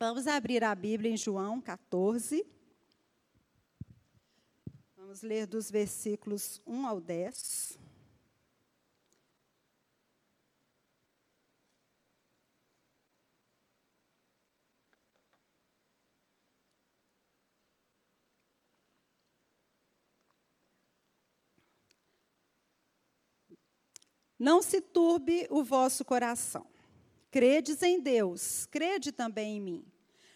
Vamos abrir a Bíblia em João 14. Vamos ler dos versículos 1 ao 10. Não se turbe o vosso coração. Credes em Deus, crede também em mim.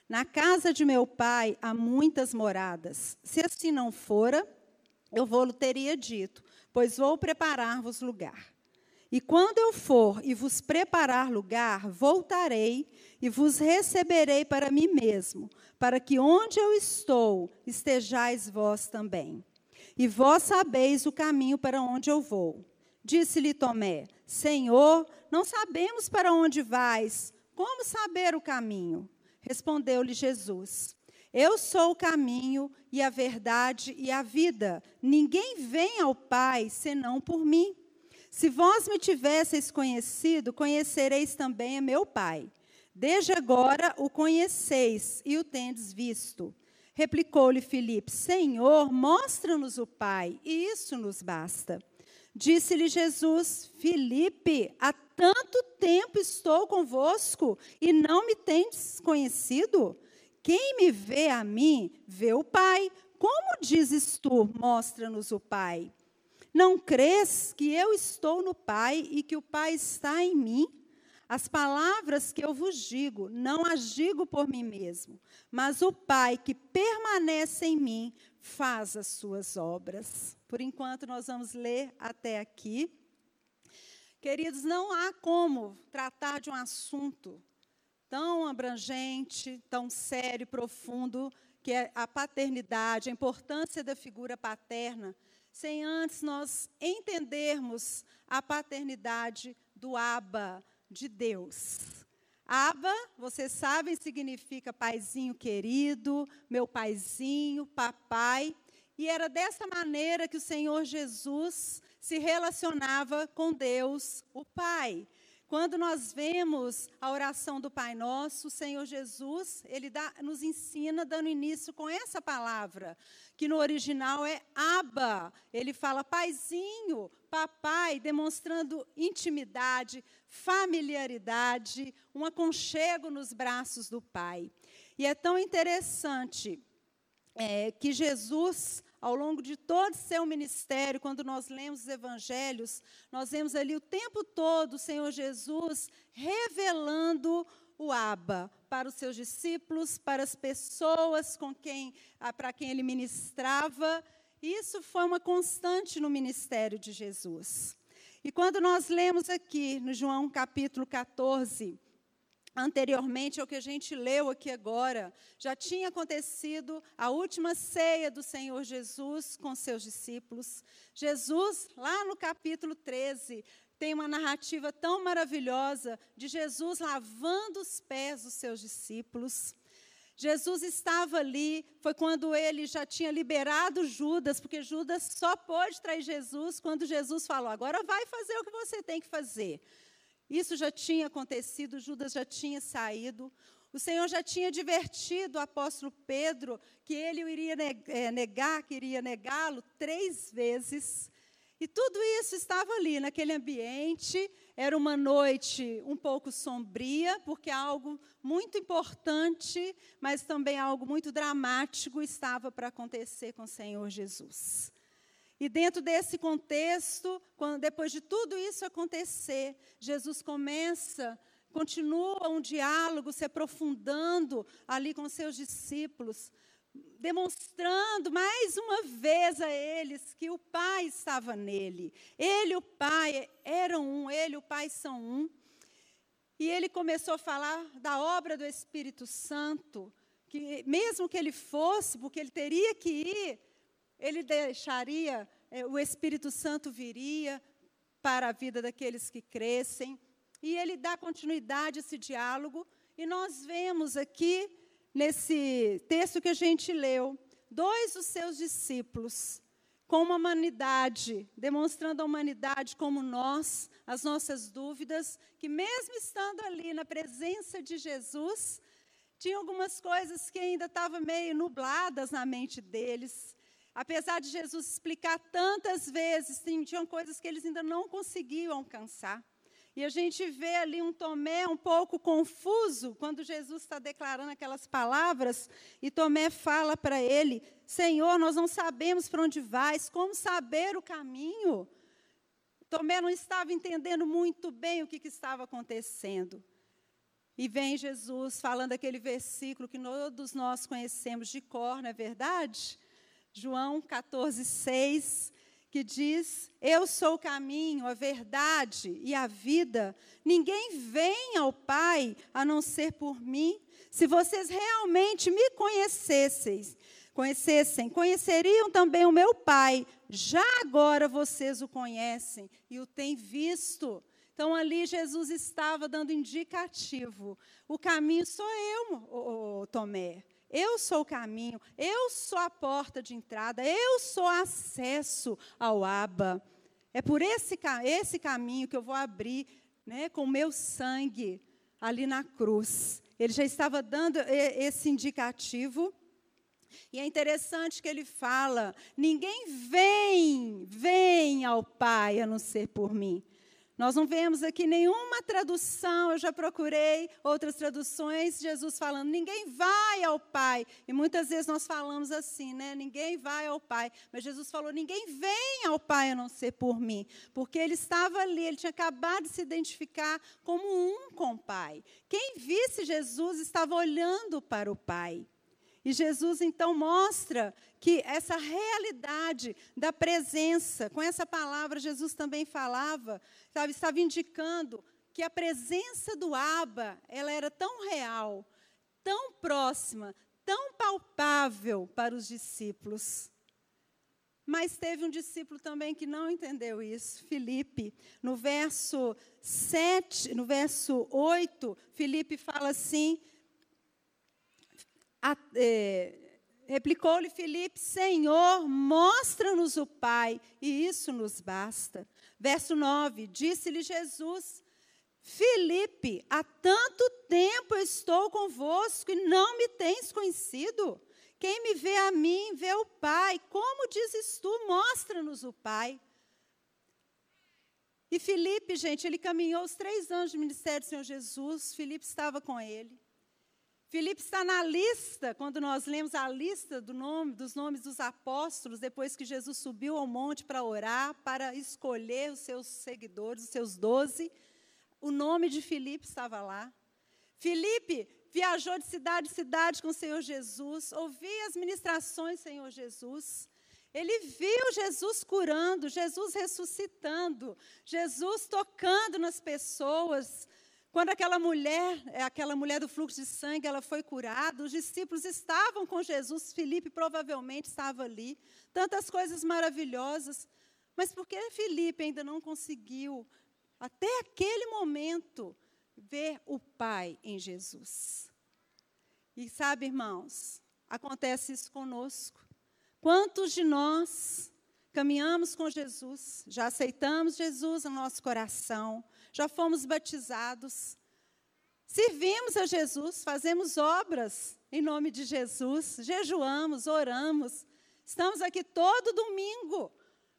Na casa de meu pai há muitas moradas. Se assim não fora, eu vou-lo teria dito, pois vou preparar-vos lugar. E quando eu for e vos preparar lugar, voltarei e vos receberei para mim mesmo, para que onde eu estou, estejais vós também. E vós sabeis o caminho para onde eu vou. Disse-lhe Tomé: Senhor, não sabemos para onde vais. Como saber o caminho? Respondeu-lhe Jesus: Eu sou o caminho e a verdade e a vida. Ninguém vem ao Pai senão por mim. Se vós me tivesseis conhecido, conhecereis também meu Pai. Desde agora o conheceis e o tendes visto. Replicou-lhe Filipe: Senhor, mostra-nos o Pai, e isso nos basta. Disse-lhe Jesus: Filipe, há tanto tempo estou convosco e não me tendes conhecido? Quem me vê a mim, vê o Pai. Como dizes tu, mostra-nos o Pai? Não crês que eu estou no Pai e que o Pai está em mim? As palavras que eu vos digo, não as digo por mim mesmo, mas o Pai que permanece em mim faz as suas obras. Por enquanto, nós vamos ler até aqui. Queridos, não há como tratar de um assunto tão abrangente, tão sério, profundo, que é a paternidade, a importância da figura paterna, sem antes nós entendermos a paternidade do Abba, de Deus. Aba, vocês sabem, significa paizinho querido, meu paizinho, papai. E era dessa maneira que o Senhor Jesus se relacionava com Deus, o Pai. Quando nós vemos a oração do Pai Nosso, o Senhor Jesus, ele dá, nos ensina dando início com essa palavra, que no original é Aba. Ele fala paizinho, papai, demonstrando intimidade, familiaridade, um aconchego nos braços do Pai. E é tão interessante é, que Jesus, ao longo de todo o seu ministério, quando nós lemos os evangelhos, nós vemos ali o tempo todo o Senhor Jesus revelando o Abba para os seus discípulos, para as pessoas com quem, para quem ele ministrava. Isso foi uma constante no ministério de Jesus. E quando nós lemos aqui no João capítulo 14, anteriormente ao que a gente leu aqui agora, já tinha acontecido a última ceia do Senhor Jesus com seus discípulos. Jesus, lá no capítulo 13, tem uma narrativa tão maravilhosa de Jesus lavando os pés dos seus discípulos. Jesus estava ali, foi quando ele já tinha liberado Judas, porque Judas só pôde trair Jesus quando Jesus falou: agora vai fazer o que você tem que fazer. Isso já tinha acontecido, Judas já tinha saído. O Senhor já tinha divertido o apóstolo Pedro que ele iria eh, negar, que iria negá-lo três vezes. E tudo isso estava ali, naquele ambiente. Era uma noite um pouco sombria, porque algo muito importante, mas também algo muito dramático estava para acontecer com o Senhor Jesus. E dentro desse contexto, quando, depois de tudo isso acontecer, Jesus começa, continua um diálogo se aprofundando ali com seus discípulos, demonstrando mais uma vez a eles que o Pai estava nele. Ele e o Pai eram um, ele e o Pai são um. E ele começou a falar da obra do Espírito Santo, que mesmo que ele fosse, porque ele teria que ir, ele deixaria, é, o Espírito Santo viria para a vida daqueles que crescem. E ele dá continuidade a esse diálogo, e nós vemos aqui nesse texto que a gente leu, dois dos seus discípulos, com uma humanidade, demonstrando a humanidade como nós, as nossas dúvidas, que mesmo estando ali na presença de Jesus, Tinha algumas coisas que ainda estavam meio nubladas na mente deles. Apesar de Jesus explicar tantas vezes, tinham coisas que eles ainda não conseguiam alcançar. E a gente vê ali um Tomé um pouco confuso quando Jesus está declarando aquelas palavras e Tomé fala para ele: Senhor, nós não sabemos para onde vais, como saber o caminho? Tomé não estava entendendo muito bem o que, que estava acontecendo. E vem Jesus falando aquele versículo que todos nós conhecemos de cor, não é verdade? João 14, 6 que diz: Eu sou o caminho, a verdade e a vida. Ninguém vem ao Pai a não ser por mim. Se vocês realmente me conhecessem, conhecessem, conheceriam também o meu Pai. Já agora vocês o conhecem e o têm visto. Então ali Jesus estava dando indicativo. O caminho sou eu, Tomé. Eu sou o caminho, eu sou a porta de entrada, eu sou acesso ao Aba. É por esse, esse caminho que eu vou abrir né, com meu sangue ali na cruz. Ele já estava dando esse indicativo. E é interessante que ele fala: ninguém vem, vem ao Pai a não ser por mim. Nós não vemos aqui nenhuma tradução, eu já procurei outras traduções, Jesus falando, ninguém vai ao Pai. E muitas vezes nós falamos assim, né? Ninguém vai ao Pai. Mas Jesus falou, ninguém vem ao Pai a não ser por mim. Porque ele estava ali, ele tinha acabado de se identificar como um com o Pai. Quem visse Jesus estava olhando para o Pai. E Jesus então mostra que essa realidade da presença, com essa palavra Jesus também falava, sabe, estava indicando que a presença do Abba, ela era tão real, tão próxima, tão palpável para os discípulos. Mas teve um discípulo também que não entendeu isso, Filipe. No verso 7, no verso 8, Filipe fala assim: é, replicou-lhe Filipe: Senhor, mostra-nos o Pai, e isso nos basta. Verso 9: Disse-lhe Jesus: Filipe, há tanto tempo estou convosco e não me tens conhecido. Quem me vê a mim, vê o Pai. Como dizes tu, mostra-nos o Pai. E Filipe, gente, ele caminhou os três anos de ministério do Senhor Jesus. Filipe estava com ele. Filipe está na lista, quando nós lemos a lista do nome, dos nomes dos apóstolos, depois que Jesus subiu ao monte para orar, para escolher os seus seguidores, os seus doze, o nome de Filipe estava lá. Filipe viajou de cidade em cidade com o Senhor Jesus, ouvia as ministrações do Senhor Jesus. Ele viu Jesus curando, Jesus ressuscitando, Jesus tocando nas pessoas, quando aquela mulher, é, aquela mulher do fluxo de sangue, ela foi curada, os discípulos estavam com Jesus, Felipe provavelmente estava ali. Tantas coisas maravilhosas. Mas por que Felipe ainda não conseguiu, até aquele momento, ver o Pai em Jesus? E sabe, irmãos, acontece isso conosco. Quantos de nós caminhamos com Jesus, já aceitamos Jesus no nosso coração, já fomos batizados, servimos a Jesus, fazemos obras em nome de Jesus, jejuamos, oramos, estamos aqui todo domingo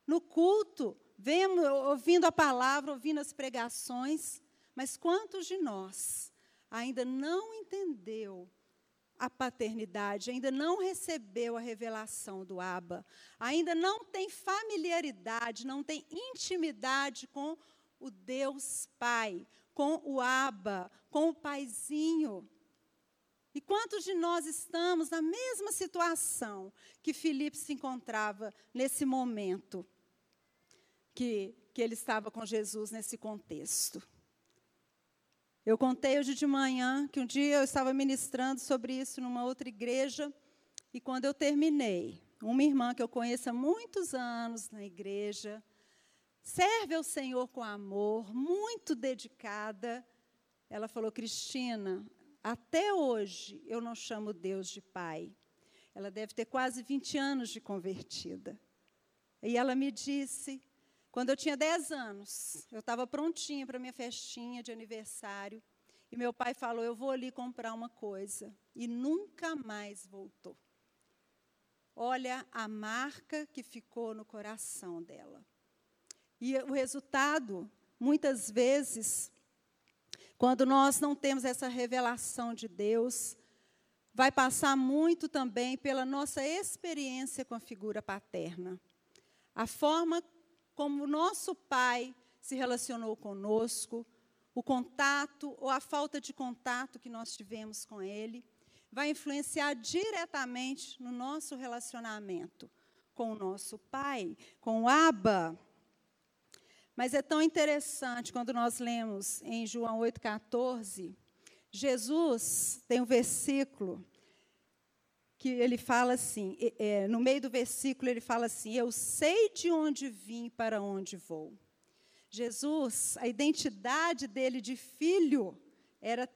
no culto, vemos, ouvindo a palavra, ouvindo as pregações, mas quantos de nós ainda não entendeu a paternidade, ainda não recebeu a revelação do Abba, ainda não tem familiaridade, não tem intimidade com o Deus Pai, com o Abba, com o Paizinho. E quantos de nós estamos na mesma situação que Filipe se encontrava nesse momento que, que ele estava com Jesus nesse contexto? Eu contei hoje de manhã que um dia eu estava ministrando sobre isso numa outra igreja, e quando eu terminei, uma irmã que eu conheço há muitos anos na igreja, serve ao Senhor com amor, muito dedicada. Ela falou: Cristina, até hoje eu não chamo Deus de Pai. Ela deve ter quase 20 anos de convertida. E ela me disse, quando eu tinha 10 anos, eu estava prontinha para minha festinha de aniversário, E meu pai falou: Eu vou ali comprar uma coisa. E nunca mais voltou. Olha a marca que ficou no coração dela. E o resultado, muitas vezes, quando nós não temos essa revelação de Deus, vai passar muito também pela nossa experiência com a figura paterna. A forma como o nosso pai se relacionou conosco, o contato ou a falta de contato que nós tivemos com ele, vai influenciar diretamente no nosso relacionamento com o nosso pai, com o Abba. Mas é tão interessante quando nós lemos em João 8,14, Jesus tem um versículo que ele fala assim, é, no meio do versículo ele fala assim: Eu sei de onde vim para onde vou. Jesus, a identidade dele de filho era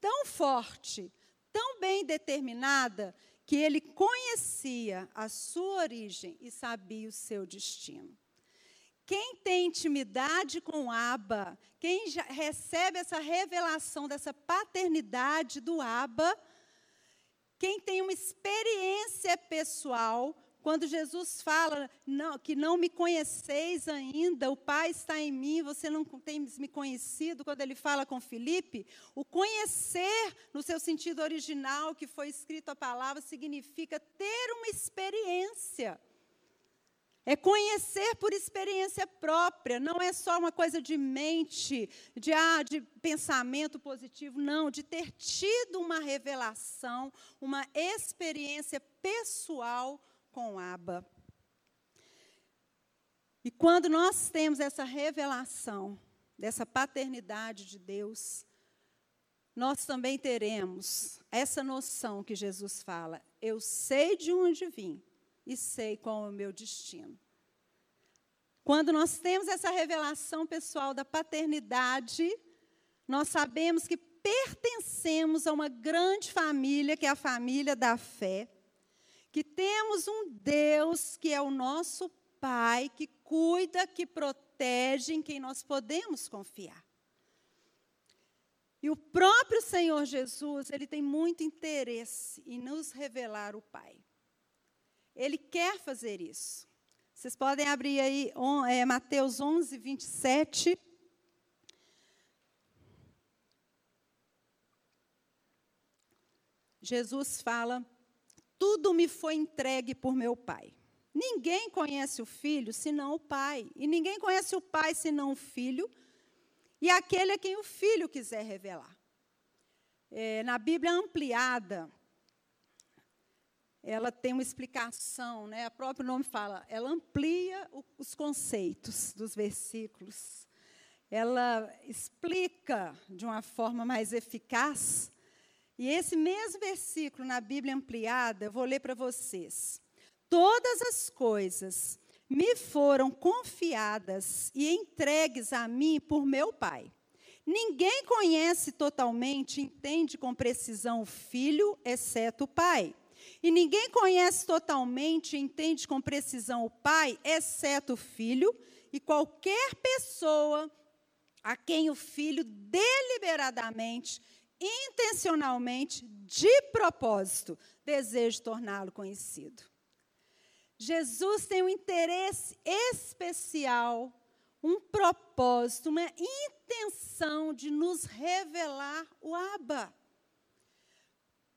tão forte, tão bem determinada, que ele conhecia a sua origem e sabia o seu destino. Quem tem intimidade com Abba, quem recebe essa revelação dessa paternidade do Abba, quem tem uma experiência pessoal, quando Jesus fala não, que não me conheceis ainda, o Pai está em mim, você não tem me conhecido, quando ele fala com Filipe, o conhecer, no seu sentido original, que foi escrito a palavra, significa ter uma experiência. É conhecer por experiência própria, não é só uma coisa de mente, de, ah, de pensamento positivo, não, de ter tido uma revelação, uma experiência pessoal com Abba. E quando nós temos essa revelação dessa paternidade de Deus, nós também teremos essa noção que Jesus fala: eu sei de onde vim e sei qual é o meu destino. Quando nós temos essa revelação pessoal da paternidade, nós sabemos que pertencemos a uma grande família, que é a família da fé, que temos um Deus que é o nosso Pai, que cuida, que protege, em quem nós podemos confiar. E o próprio Senhor Jesus, ele tem muito interesse em nos revelar o Pai. Ele quer fazer isso. Vocês podem abrir aí é, Mateus 11, 27. Jesus fala: Tudo me foi entregue por meu Pai. Ninguém conhece o filho senão o Pai. E ninguém conhece o Pai senão o filho. E aquele a quem o filho quiser revelar. É, na Bíblia ampliada, ela tem uma explicação, né? O próprio nome fala, ela amplia o, os conceitos dos versículos. Ela explica de uma forma mais eficaz. E esse mesmo versículo na Bíblia ampliada, eu vou ler para vocês. Todas as coisas me foram confiadas e entregues a mim por meu Pai. Ninguém conhece totalmente, entende com precisão o Filho, exceto o Pai. E ninguém conhece totalmente, entende com precisão o Pai, exceto o Filho, e qualquer pessoa a quem o Filho deliberadamente, intencionalmente, de propósito, deseja torná-lo conhecido. Jesus tem um interesse especial, um propósito, uma intenção de nos revelar o Abba.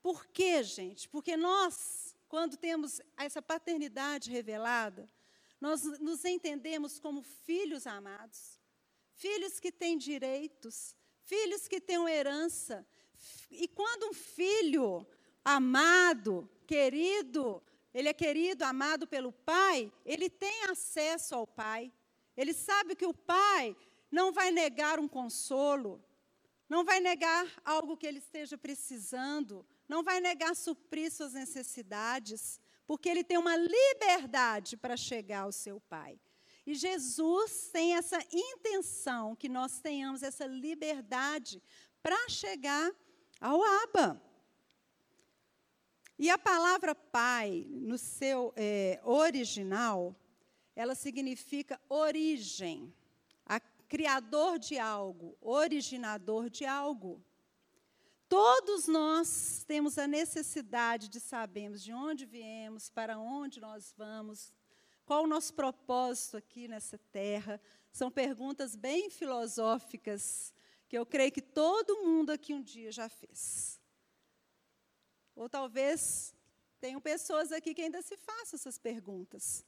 Por quê, gente? Porque nós, quando temos essa paternidade revelada, nós nos entendemos como filhos amados, filhos que têm direitos, filhos que têm herança. E quando um filho amado, querido, ele é querido, amado pelo pai, ele tem acesso ao pai. Ele sabe que o pai não vai negar um consolo, não vai negar algo que ele esteja precisando, não vai negar suprir suas necessidades, porque ele tem uma liberdade para chegar ao seu Pai. E Jesus tem essa intenção que nós tenhamos essa liberdade para chegar ao Abba. E a palavra pai, no seu é, original, ela significa origem, a criador de algo, originador de algo. Todos nós temos a necessidade de sabermos de onde viemos, para onde nós vamos, qual o nosso propósito aqui nessa terra. São perguntas bem filosóficas que eu creio que todo mundo aqui um dia já fez. Ou talvez tenham pessoas aqui que ainda se façam essas perguntas.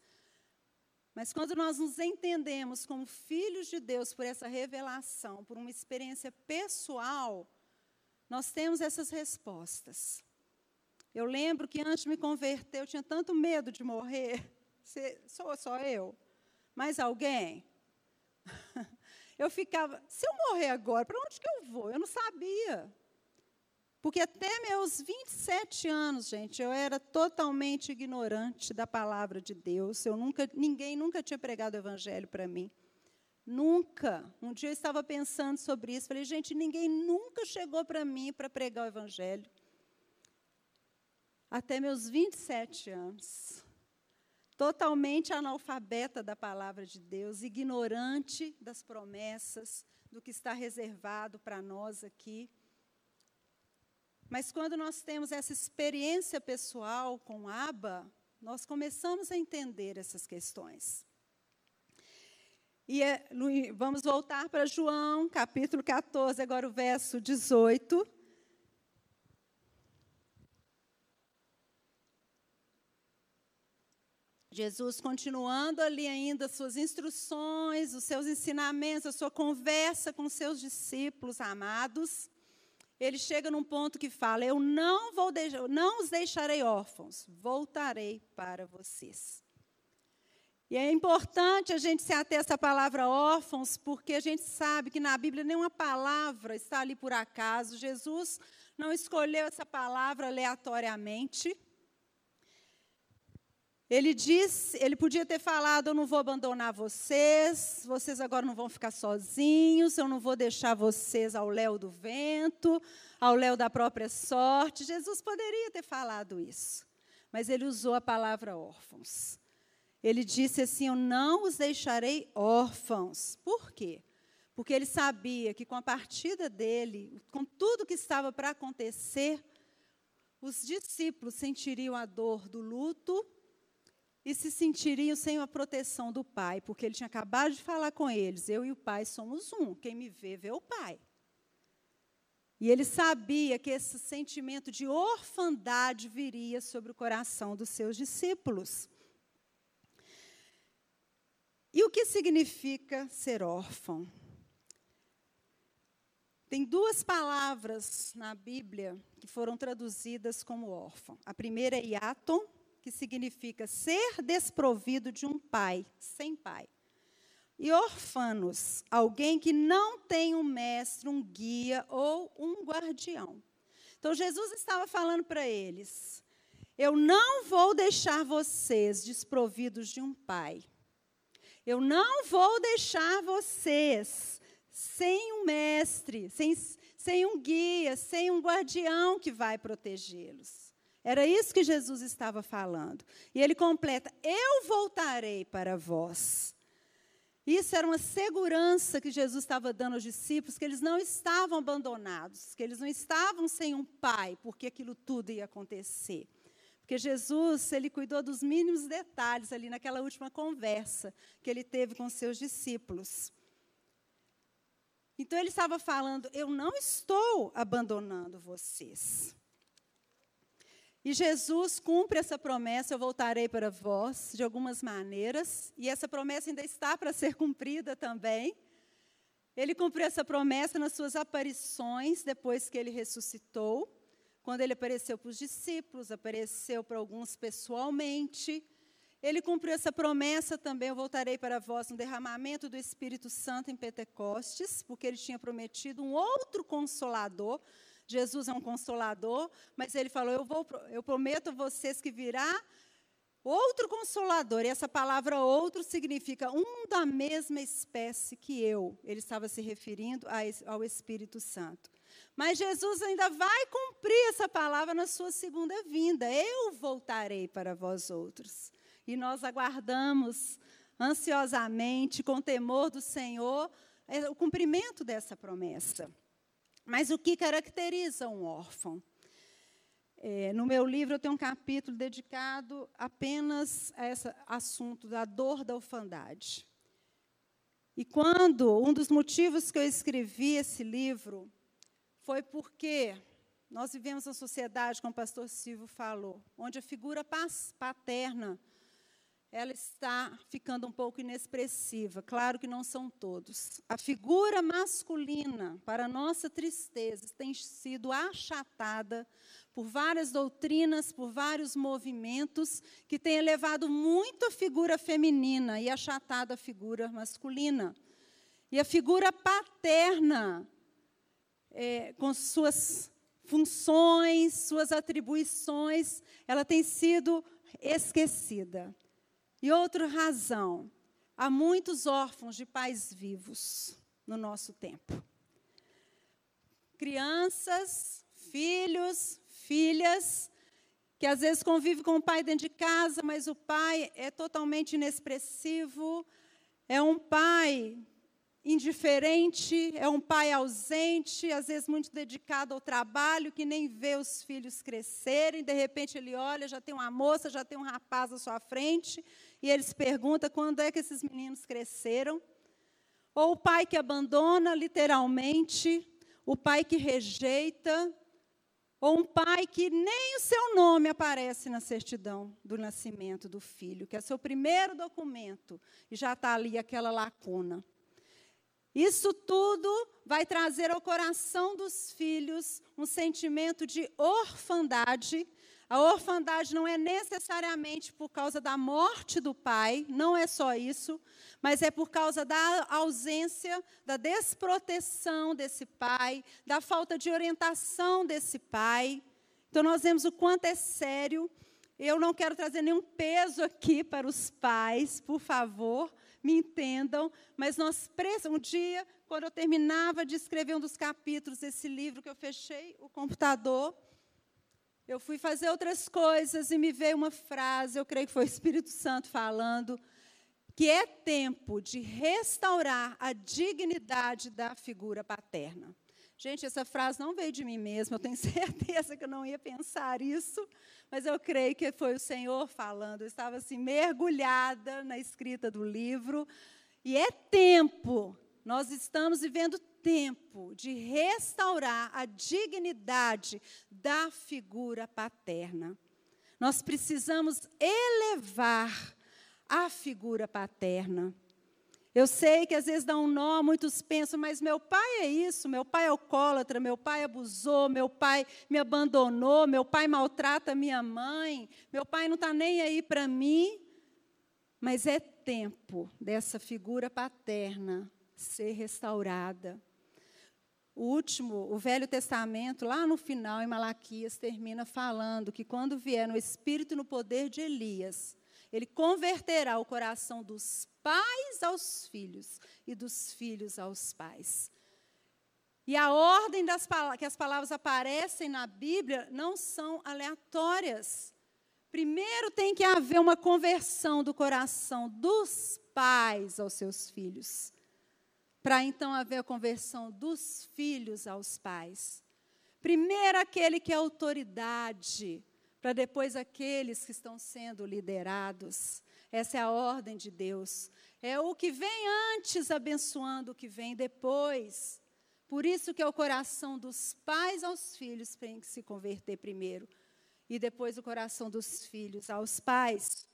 Mas quando nós nos entendemos como filhos de Deus por essa revelação, por uma experiência pessoal, nós temos essas respostas. Eu lembro que antes de me converter, eu tinha tanto medo de morrer. Sou só eu? Mais alguém? Eu ficava, se eu morrer agora, para onde que eu vou? Eu não sabia. Porque até meus 27 anos, gente, eu era totalmente ignorante da palavra de Deus. Eu nunca, ninguém nunca tinha pregado o evangelho para mim. Nunca. Um dia eu estava pensando sobre isso. Falei, gente, ninguém nunca chegou para mim para pregar o Evangelho. Até meus 27 anos. Totalmente analfabeta da palavra de Deus, ignorante das promessas, do que está reservado para nós aqui. Mas quando nós temos essa experiência pessoal com Aba, nós começamos a entender essas questões. E é, vamos voltar para João, capítulo 14, agora o verso 18. Jesus continuando ali ainda suas instruções, os seus ensinamentos, a sua conversa com seus discípulos amados. Ele chega num ponto que fala: Eu não vou deixar, não os deixarei órfãos, voltarei para vocês. E é importante a gente se ater a essa palavra órfãos, porque a gente sabe que na Bíblia nenhuma palavra está ali por acaso. Jesus não escolheu essa palavra aleatoriamente. Ele disse, ele podia ter falado: Eu não vou abandonar vocês, vocês agora não vão ficar sozinhos, eu não vou deixar vocês ao léu do vento, ao léu da própria sorte. Jesus poderia ter falado isso, mas ele usou a palavra órfãos. Ele disse assim: Eu não os deixarei órfãos. Por quê? Porque ele sabia que com a partida dele, com tudo que estava para acontecer, os discípulos sentiriam a dor do luto e se sentiriam sem a proteção do Pai, porque ele tinha acabado de falar com eles: Eu e o Pai somos um, quem me vê, vê o Pai. E ele sabia que esse sentimento de orfandade viria sobre o coração dos seus discípulos. E o que significa ser órfão? Tem duas palavras na Bíblia que foram traduzidas como órfão. A primeira é iaton, que significa ser desprovido de um pai, sem pai. E orfanos, alguém que não tem um mestre, um guia ou um guardião. Então Jesus estava falando para eles: Eu não vou deixar vocês desprovidos de um pai. Eu não vou deixar vocês sem um mestre, sem, sem um guia, sem um guardião que vai protegê-los. Era isso que Jesus estava falando. E ele completa: Eu voltarei para vós. Isso era uma segurança que Jesus estava dando aos discípulos, que eles não estavam abandonados, que eles não estavam sem um pai, porque aquilo tudo ia acontecer. Porque Jesus, ele cuidou dos mínimos detalhes ali naquela última conversa que ele teve com seus discípulos. Então ele estava falando: Eu não estou abandonando vocês. E Jesus cumpre essa promessa, eu voltarei para vós, de algumas maneiras, e essa promessa ainda está para ser cumprida também. Ele cumpriu essa promessa nas suas aparições, depois que ele ressuscitou quando ele apareceu para os discípulos, apareceu para alguns pessoalmente. Ele cumpriu essa promessa também, eu voltarei para vós no derramamento do Espírito Santo em Pentecostes, porque ele tinha prometido um outro consolador. Jesus é um consolador, mas ele falou: Eu, vou, eu prometo a vocês que virá outro consolador. E essa palavra outro significa um da mesma espécie que eu. Ele estava se referindo ao Espírito Santo. Mas Jesus ainda vai cumprir essa palavra na sua segunda vinda. Eu voltarei para vós outros. E nós aguardamos ansiosamente, com temor do Senhor, é, o cumprimento dessa promessa. Mas o que caracteriza um órfão? É, no meu livro eu tenho um capítulo dedicado apenas a esse assunto da dor da orfandade. E quando um dos motivos que eu escrevi esse livro foi porque nós vivemos uma sociedade, como o pastor Silvio falou, onde a figura paterna ela está ficando um pouco inexpressiva. Claro que não são todos. A figura masculina, para nossa tristeza, tem sido achatada por várias doutrinas, por vários movimentos que têm elevado muito a figura feminina e achatado a figura masculina. E a figura paterna, é, com suas funções, suas atribuições, ela tem sido esquecida. E outra razão, há muitos órfãos de pais vivos no nosso tempo. Crianças, filhos, filhas, que às vezes convivem com o pai dentro de casa, mas o pai é totalmente inexpressivo, é um pai indiferente, é um pai ausente, às vezes muito dedicado ao trabalho, que nem vê os filhos crescerem, de repente ele olha, já tem uma moça, já tem um rapaz à sua frente, e ele se pergunta quando é que esses meninos cresceram. Ou o pai que abandona literalmente, o pai que rejeita, ou um pai que nem o seu nome aparece na certidão do nascimento do filho, que é seu primeiro documento, e já está ali aquela lacuna. Isso tudo vai trazer ao coração dos filhos um sentimento de orfandade. A orfandade não é necessariamente por causa da morte do pai, não é só isso, mas é por causa da ausência, da desproteção desse pai, da falta de orientação desse pai. Então, nós vemos o quanto é sério. Eu não quero trazer nenhum peso aqui para os pais, por favor, me entendam, mas nós precisamos. Um dia, quando eu terminava de escrever um dos capítulos desse livro, que eu fechei o computador, eu fui fazer outras coisas e me veio uma frase, eu creio que foi o Espírito Santo falando, que é tempo de restaurar a dignidade da figura paterna. Gente, essa frase não veio de mim mesma, eu tenho certeza que eu não ia pensar isso, mas eu creio que foi o Senhor falando. Eu estava assim, mergulhada na escrita do livro, e é tempo, nós estamos vivendo tempo de restaurar a dignidade da figura paterna. Nós precisamos elevar a figura paterna. Eu sei que às vezes dá um nó, muitos pensam, mas meu pai é isso, meu pai é alcoólatra, meu pai abusou, meu pai me abandonou, meu pai maltrata minha mãe, meu pai não está nem aí para mim. Mas é tempo dessa figura paterna ser restaurada. O último, o Velho Testamento, lá no final, em Malaquias, termina falando que quando vier no espírito e no poder de Elias, ele converterá o coração dos pais aos filhos e dos filhos aos pais. E a ordem das que as palavras aparecem na Bíblia não são aleatórias. Primeiro tem que haver uma conversão do coração dos pais aos seus filhos, para então haver a conversão dos filhos aos pais. Primeiro aquele que é autoridade, para depois aqueles que estão sendo liderados. Essa é a ordem de Deus. É o que vem antes abençoando o que vem depois. Por isso que é o coração dos pais aos filhos tem que se converter primeiro e depois o coração dos filhos aos pais.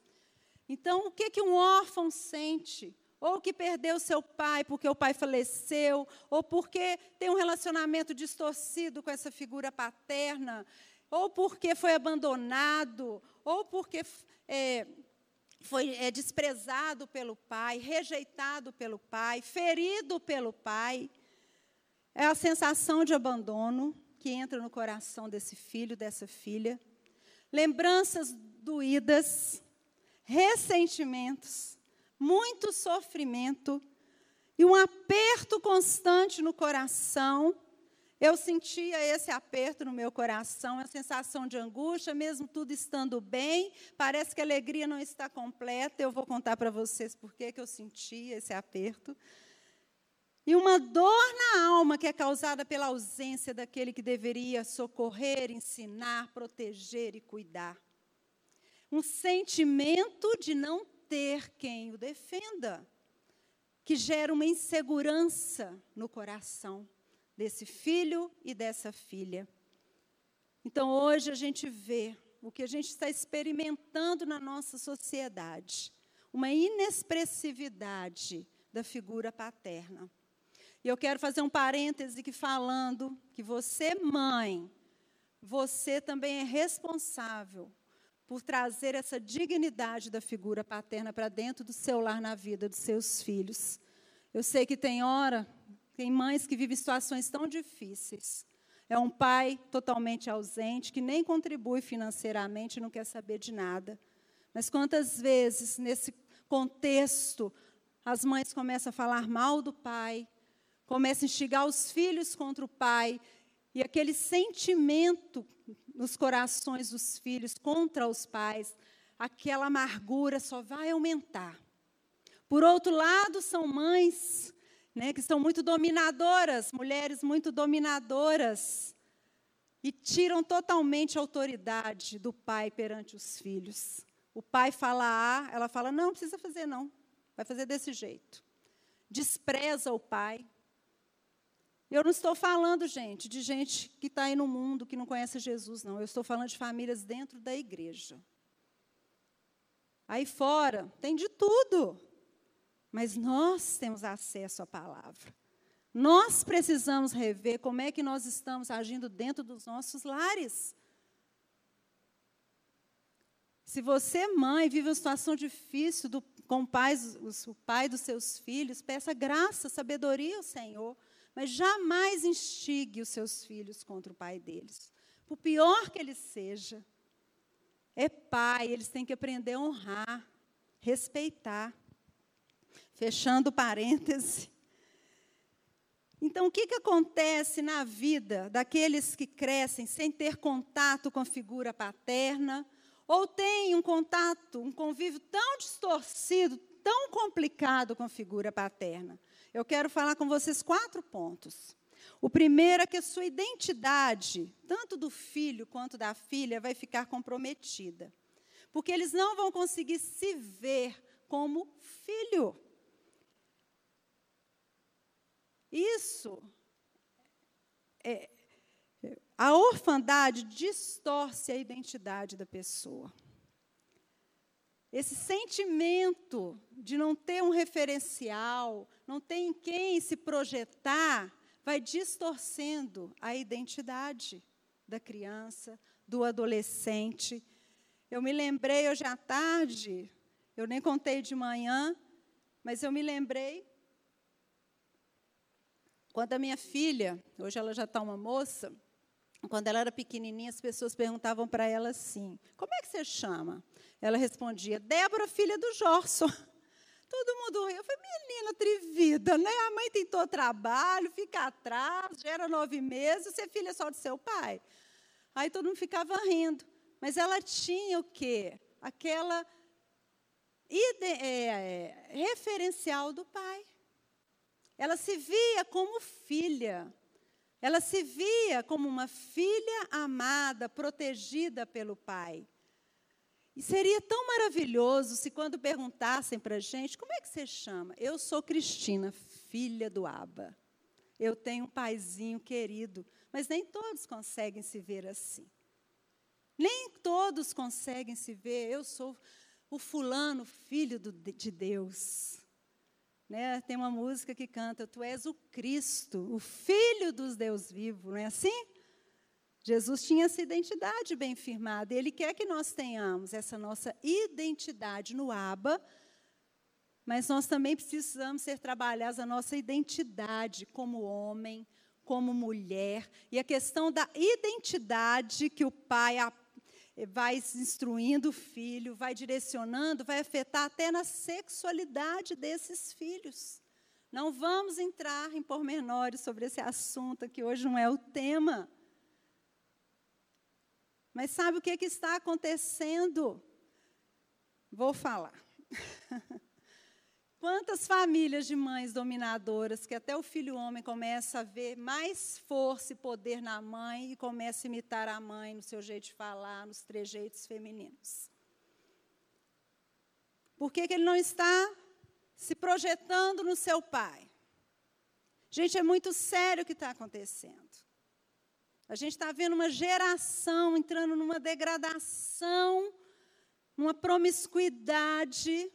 Então, o que que um órfão sente? Ou que perdeu seu pai porque o pai faleceu, ou porque tem um relacionamento distorcido com essa figura paterna, ou porque foi abandonado, ou porque é, foi é, desprezado pelo pai, rejeitado pelo pai, ferido pelo pai. É a sensação de abandono que entra no coração desse filho, dessa filha. Lembranças doídas, ressentimentos, muito sofrimento e um aperto constante no coração eu sentia esse aperto no meu coração, a sensação de angústia, mesmo tudo estando bem, parece que a alegria não está completa. Eu vou contar para vocês por que eu sentia esse aperto. E uma dor na alma que é causada pela ausência daquele que deveria socorrer, ensinar, proteger e cuidar. Um sentimento de não ter quem o defenda, que gera uma insegurança no coração desse filho e dessa filha. Então, hoje a gente vê o que a gente está experimentando na nossa sociedade, uma inexpressividade da figura paterna. E eu quero fazer um parêntese aqui falando que você, mãe, você também é responsável por trazer essa dignidade da figura paterna para dentro do seu lar na vida dos seus filhos. Eu sei que tem hora, tem mães que vivem situações tão difíceis. É um pai totalmente ausente, que nem contribui financeiramente, não quer saber de nada. Mas quantas vezes, nesse contexto, as mães começam a falar mal do pai, começa a instigar os filhos contra o pai, e aquele sentimento nos corações dos filhos contra os pais, aquela amargura só vai aumentar. Por outro lado, são mães né, que são muito dominadoras, mulheres muito dominadoras, e tiram totalmente a autoridade do pai perante os filhos. O pai fala A, ela fala: não, não precisa fazer, não, vai fazer desse jeito. Despreza o pai, eu não estou falando, gente, de gente que está aí no mundo, que não conhece Jesus, não. Eu estou falando de famílias dentro da igreja. Aí fora, tem de tudo. Mas nós temos acesso à palavra. Nós precisamos rever como é que nós estamos agindo dentro dos nossos lares. Se você, mãe, vive uma situação difícil do, com o pai, o pai dos seus filhos, peça graça, sabedoria ao Senhor mas jamais instigue os seus filhos contra o pai deles. Por pior que ele seja, é pai, eles têm que aprender a honrar, respeitar. Fechando parêntese. Então, o que, que acontece na vida daqueles que crescem sem ter contato com a figura paterna, ou têm um contato, um convívio tão distorcido, tão complicado com a figura paterna? Eu quero falar com vocês quatro pontos. O primeiro é que a sua identidade, tanto do filho quanto da filha, vai ficar comprometida. Porque eles não vão conseguir se ver como filho. Isso é, a orfandade distorce a identidade da pessoa. Esse sentimento de não ter um referencial, não ter em quem se projetar, vai distorcendo a identidade da criança, do adolescente. Eu me lembrei hoje à tarde, eu nem contei de manhã, mas eu me lembrei quando a minha filha, hoje ela já está uma moça, quando ela era pequenininha, as pessoas perguntavam para ela assim: Como é que você chama? Ela respondia: Débora, filha do Jorson. Todo mundo riu. Eu falei: Menina atrevida, né? A mãe tentou trabalho, fica atrás, gera nove meses, você é filha só do seu pai. Aí todo mundo ficava rindo. Mas ela tinha o quê? Aquela ide, é, é, referencial do pai. Ela se via como filha. Ela se via como uma filha amada, protegida pelo pai. E seria tão maravilhoso se, quando perguntassem para a gente, como é que você chama? Eu sou Cristina, filha do Aba. Eu tenho um paizinho querido. Mas nem todos conseguem se ver assim. Nem todos conseguem se ver. Eu sou o fulano, filho do, de Deus. Né? Tem uma música que canta: Tu és o Cristo, o Filho dos Deus vivo, não é assim? Jesus tinha essa identidade bem firmada, Ele quer que nós tenhamos essa nossa identidade no Abba, mas nós também precisamos ser trabalhados a nossa identidade como homem, como mulher, e a questão da identidade que o pai vai instruindo o filho, vai direcionando, vai afetar até na sexualidade desses filhos. Não vamos entrar em pormenores sobre esse assunto, que hoje não é o tema. Mas sabe o que, que está acontecendo? Vou falar. Quantas famílias de mães dominadoras que até o filho homem começa a ver mais força e poder na mãe e começa a imitar a mãe no seu jeito de falar, nos trejeitos femininos. Por que, que ele não está se projetando no seu pai? Gente, é muito sério o que está acontecendo. A gente está vendo uma geração entrando numa degradação, numa promiscuidade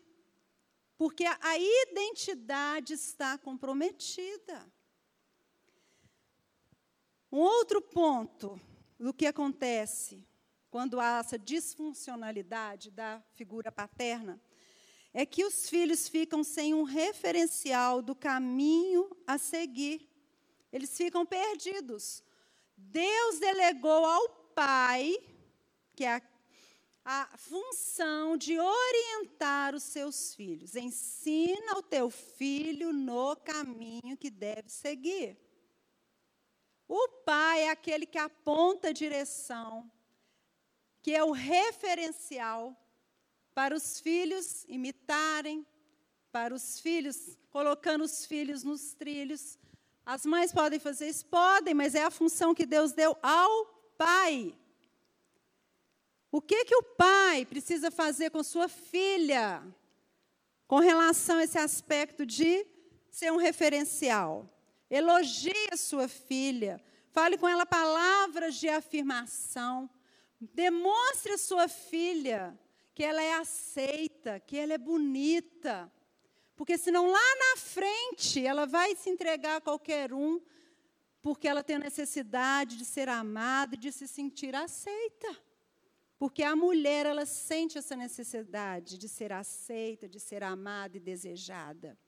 porque a identidade está comprometida. Um outro ponto do que acontece quando há essa disfuncionalidade da figura paterna é que os filhos ficam sem um referencial do caminho a seguir. Eles ficam perdidos. Deus delegou ao pai, que é a função de orientar os seus filhos. Ensina o teu filho no caminho que deve seguir. O pai é aquele que aponta a direção, que é o referencial para os filhos imitarem, para os filhos, colocando os filhos nos trilhos. As mães podem fazer isso? Podem, mas é a função que Deus deu ao pai. O que, que o pai precisa fazer com sua filha com relação a esse aspecto de ser um referencial? Elogie a sua filha, fale com ela palavras de afirmação, demonstre a sua filha que ela é aceita, que ela é bonita. Porque senão lá na frente ela vai se entregar a qualquer um, porque ela tem a necessidade de ser amada e de se sentir aceita. Porque a mulher, ela sente essa necessidade de ser aceita, de ser amada e desejada.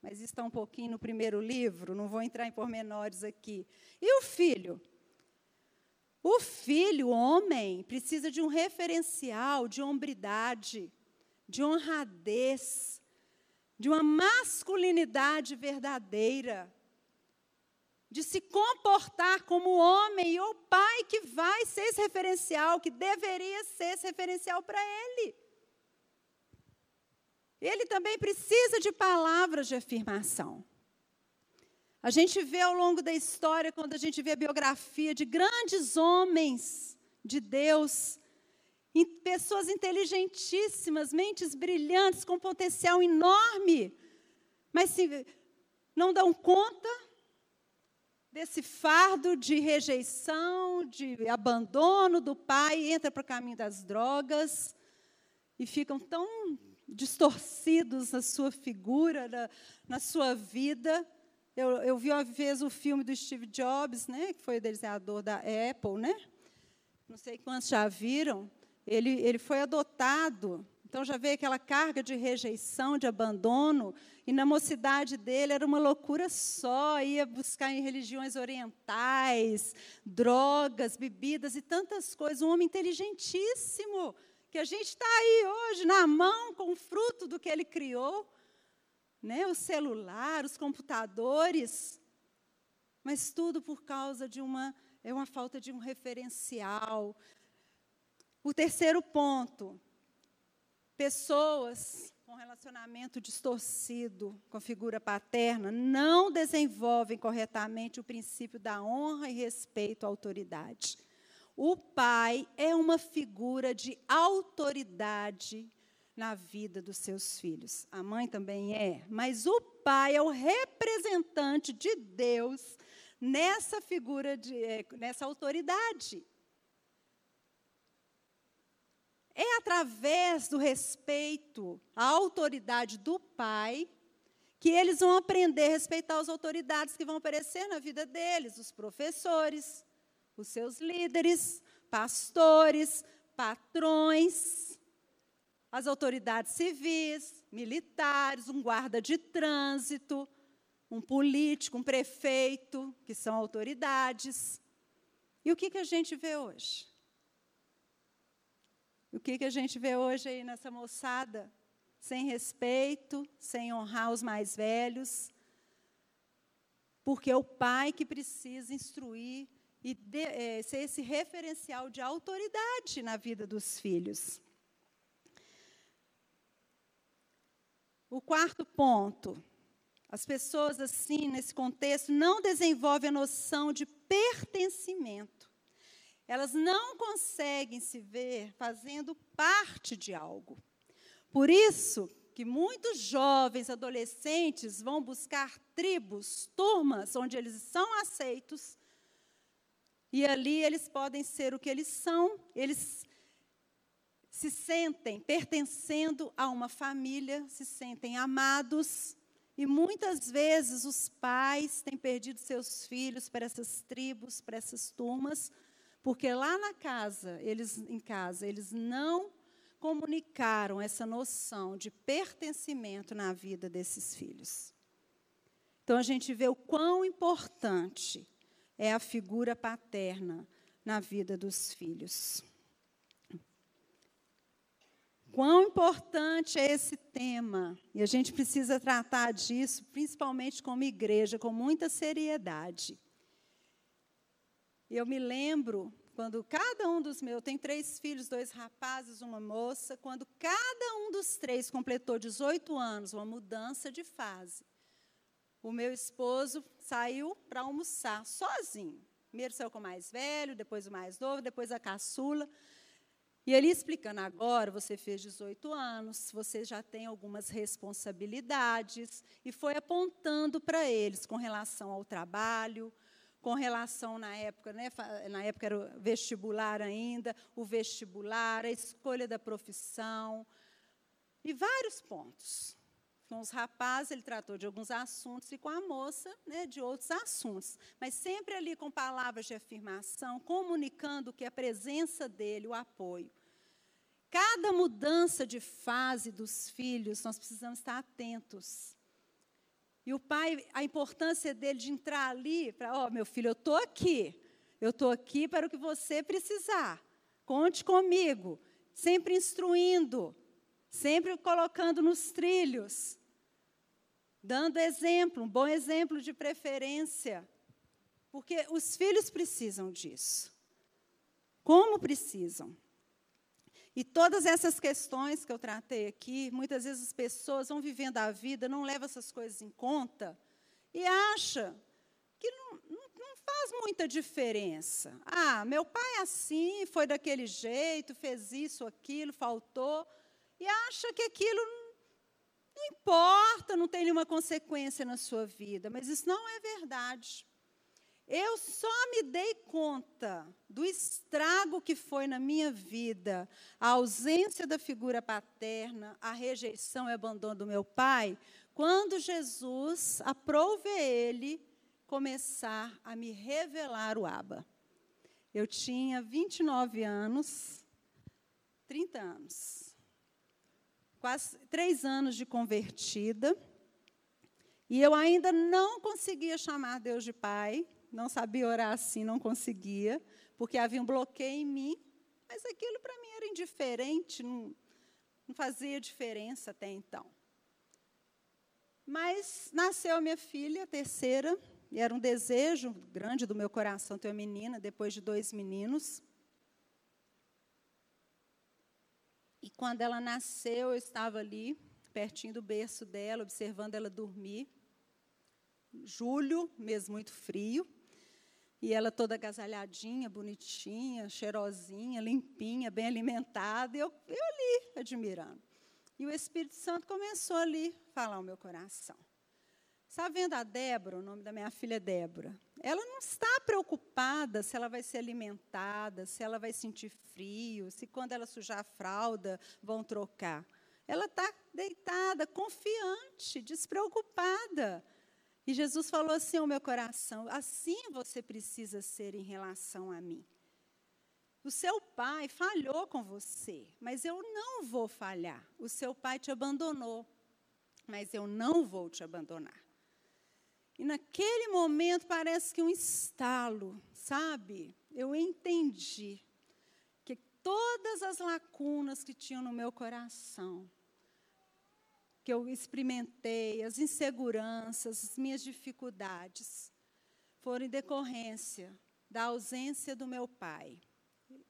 Mas está um pouquinho no primeiro livro, não vou entrar em pormenores aqui. E o filho? O filho, o homem, precisa de um referencial de hombridade, de honradez, de uma masculinidade verdadeira de se comportar como homem e o pai que vai ser esse referencial, que deveria ser esse referencial para ele. Ele também precisa de palavras de afirmação. A gente vê ao longo da história, quando a gente vê a biografia de grandes homens de Deus, pessoas inteligentíssimas, mentes brilhantes, com potencial enorme, mas se não dão conta desse fardo de rejeição, de abandono do pai, entra para o caminho das drogas e ficam tão distorcidos na sua figura, na, na sua vida. Eu, eu, vi uma vez o filme do Steve Jobs, né, que foi o desenhador da Apple, né? Não sei quantos já viram. Ele, ele foi adotado então já veio aquela carga de rejeição, de abandono, e na mocidade dele era uma loucura só, ia buscar em religiões orientais, drogas, bebidas e tantas coisas. Um homem inteligentíssimo, que a gente está aí hoje na mão com o fruto do que ele criou, né? o celular, os computadores, mas tudo por causa de uma é uma falta de um referencial. O terceiro ponto, Pessoas com relacionamento distorcido com a figura paterna não desenvolvem corretamente o princípio da honra e respeito à autoridade. O pai é uma figura de autoridade na vida dos seus filhos. A mãe também é, mas o pai é o representante de Deus nessa figura de eh, nessa autoridade. É através do respeito à autoridade do pai que eles vão aprender a respeitar as autoridades que vão aparecer na vida deles, os professores, os seus líderes, pastores, patrões, as autoridades civis, militares, um guarda de trânsito, um político, um prefeito, que são autoridades. E o que, que a gente vê hoje? O que, que a gente vê hoje aí nessa moçada? Sem respeito, sem honrar os mais velhos. Porque é o pai que precisa instruir e de, é, ser esse referencial de autoridade na vida dos filhos. o quarto ponto. As pessoas, assim, nesse contexto, não desenvolvem a noção de pertencimento. Elas não conseguem se ver fazendo parte de algo. Por isso que muitos jovens, adolescentes vão buscar tribos, turmas, onde eles são aceitos, e ali eles podem ser o que eles são, eles se sentem pertencendo a uma família, se sentem amados, e muitas vezes os pais têm perdido seus filhos para essas tribos, para essas turmas, porque lá na casa, eles em casa, eles não comunicaram essa noção de pertencimento na vida desses filhos. Então a gente vê o quão importante é a figura paterna na vida dos filhos. Quão importante é esse tema, e a gente precisa tratar disso, principalmente como igreja, com muita seriedade. Eu me lembro quando cada um dos meus, eu tenho três filhos, dois rapazes, uma moça, quando cada um dos três completou 18 anos, uma mudança de fase. O meu esposo saiu para almoçar sozinho. Primeiro saiu com o mais velho, depois o mais novo, depois a caçula. E ele explicando, agora você fez 18 anos, você já tem algumas responsabilidades, e foi apontando para eles com relação ao trabalho, com relação na época, né, na época era o vestibular ainda, o vestibular, a escolha da profissão, e vários pontos. Com os rapazes, ele tratou de alguns assuntos, e com a moça, né, de outros assuntos. Mas sempre ali com palavras de afirmação, comunicando que a presença dele, o apoio. Cada mudança de fase dos filhos, nós precisamos estar atentos. E o pai, a importância dele de entrar ali, para, ó, oh, meu filho, eu estou aqui. Eu estou aqui para o que você precisar. Conte comigo. Sempre instruindo, sempre colocando nos trilhos. Dando exemplo, um bom exemplo de preferência. Porque os filhos precisam disso. Como precisam? E todas essas questões que eu tratei aqui, muitas vezes as pessoas vão vivendo a vida, não levam essas coisas em conta e acha que não, não, não faz muita diferença. Ah, meu pai é assim, foi daquele jeito, fez isso, aquilo, faltou, e acha que aquilo não importa, não tem nenhuma consequência na sua vida. Mas isso não é verdade. Eu só me dei conta do estrago que foi na minha vida. A ausência da figura paterna, a rejeição e abandono do meu pai, quando Jesus aprove ele começar a me revelar o Abba. Eu tinha 29 anos, 30 anos, quase três anos de convertida, e eu ainda não conseguia chamar Deus de Pai, não sabia orar assim, não conseguia, porque havia um bloqueio em mim, mas aquilo para mim era indiferente, não, não fazia diferença até então. Mas nasceu minha filha, a terceira, e era um desejo grande do meu coração ter uma menina, depois de dois meninos. E quando ela nasceu, eu estava ali, pertinho do berço dela, observando ela dormir. Julho, mês muito frio. E ela toda agasalhadinha, bonitinha, cheirosinha, limpinha, bem alimentada. Eu, eu ali, admirando. E o Espírito Santo começou ali a falar o meu coração. Está vendo a Débora, o nome da minha filha é Débora? Ela não está preocupada se ela vai ser alimentada, se ela vai sentir frio, se quando ela sujar a fralda vão trocar. Ela está deitada, confiante, despreocupada. E Jesus falou assim ao meu coração: assim você precisa ser em relação a mim. O seu pai falhou com você, mas eu não vou falhar. O seu pai te abandonou, mas eu não vou te abandonar. E naquele momento parece que um estalo, sabe? Eu entendi que todas as lacunas que tinham no meu coração, que eu experimentei, as inseguranças, as minhas dificuldades, foram em decorrência da ausência do meu pai.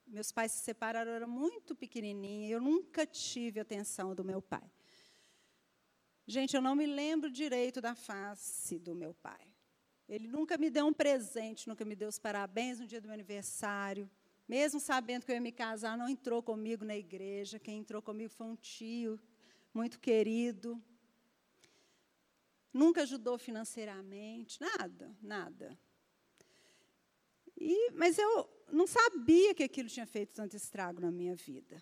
Meus pais se separaram, eu era muito pequenininha, eu nunca tive atenção do meu pai. Gente, eu não me lembro direito da face do meu pai. Ele nunca me deu um presente, nunca me deu os parabéns no dia do meu aniversário. Mesmo sabendo que eu ia me casar, não entrou comigo na igreja. Quem entrou comigo foi um tio, muito querido. Nunca ajudou financeiramente, nada, nada. E, mas eu não sabia que aquilo tinha feito tanto estrago na minha vida.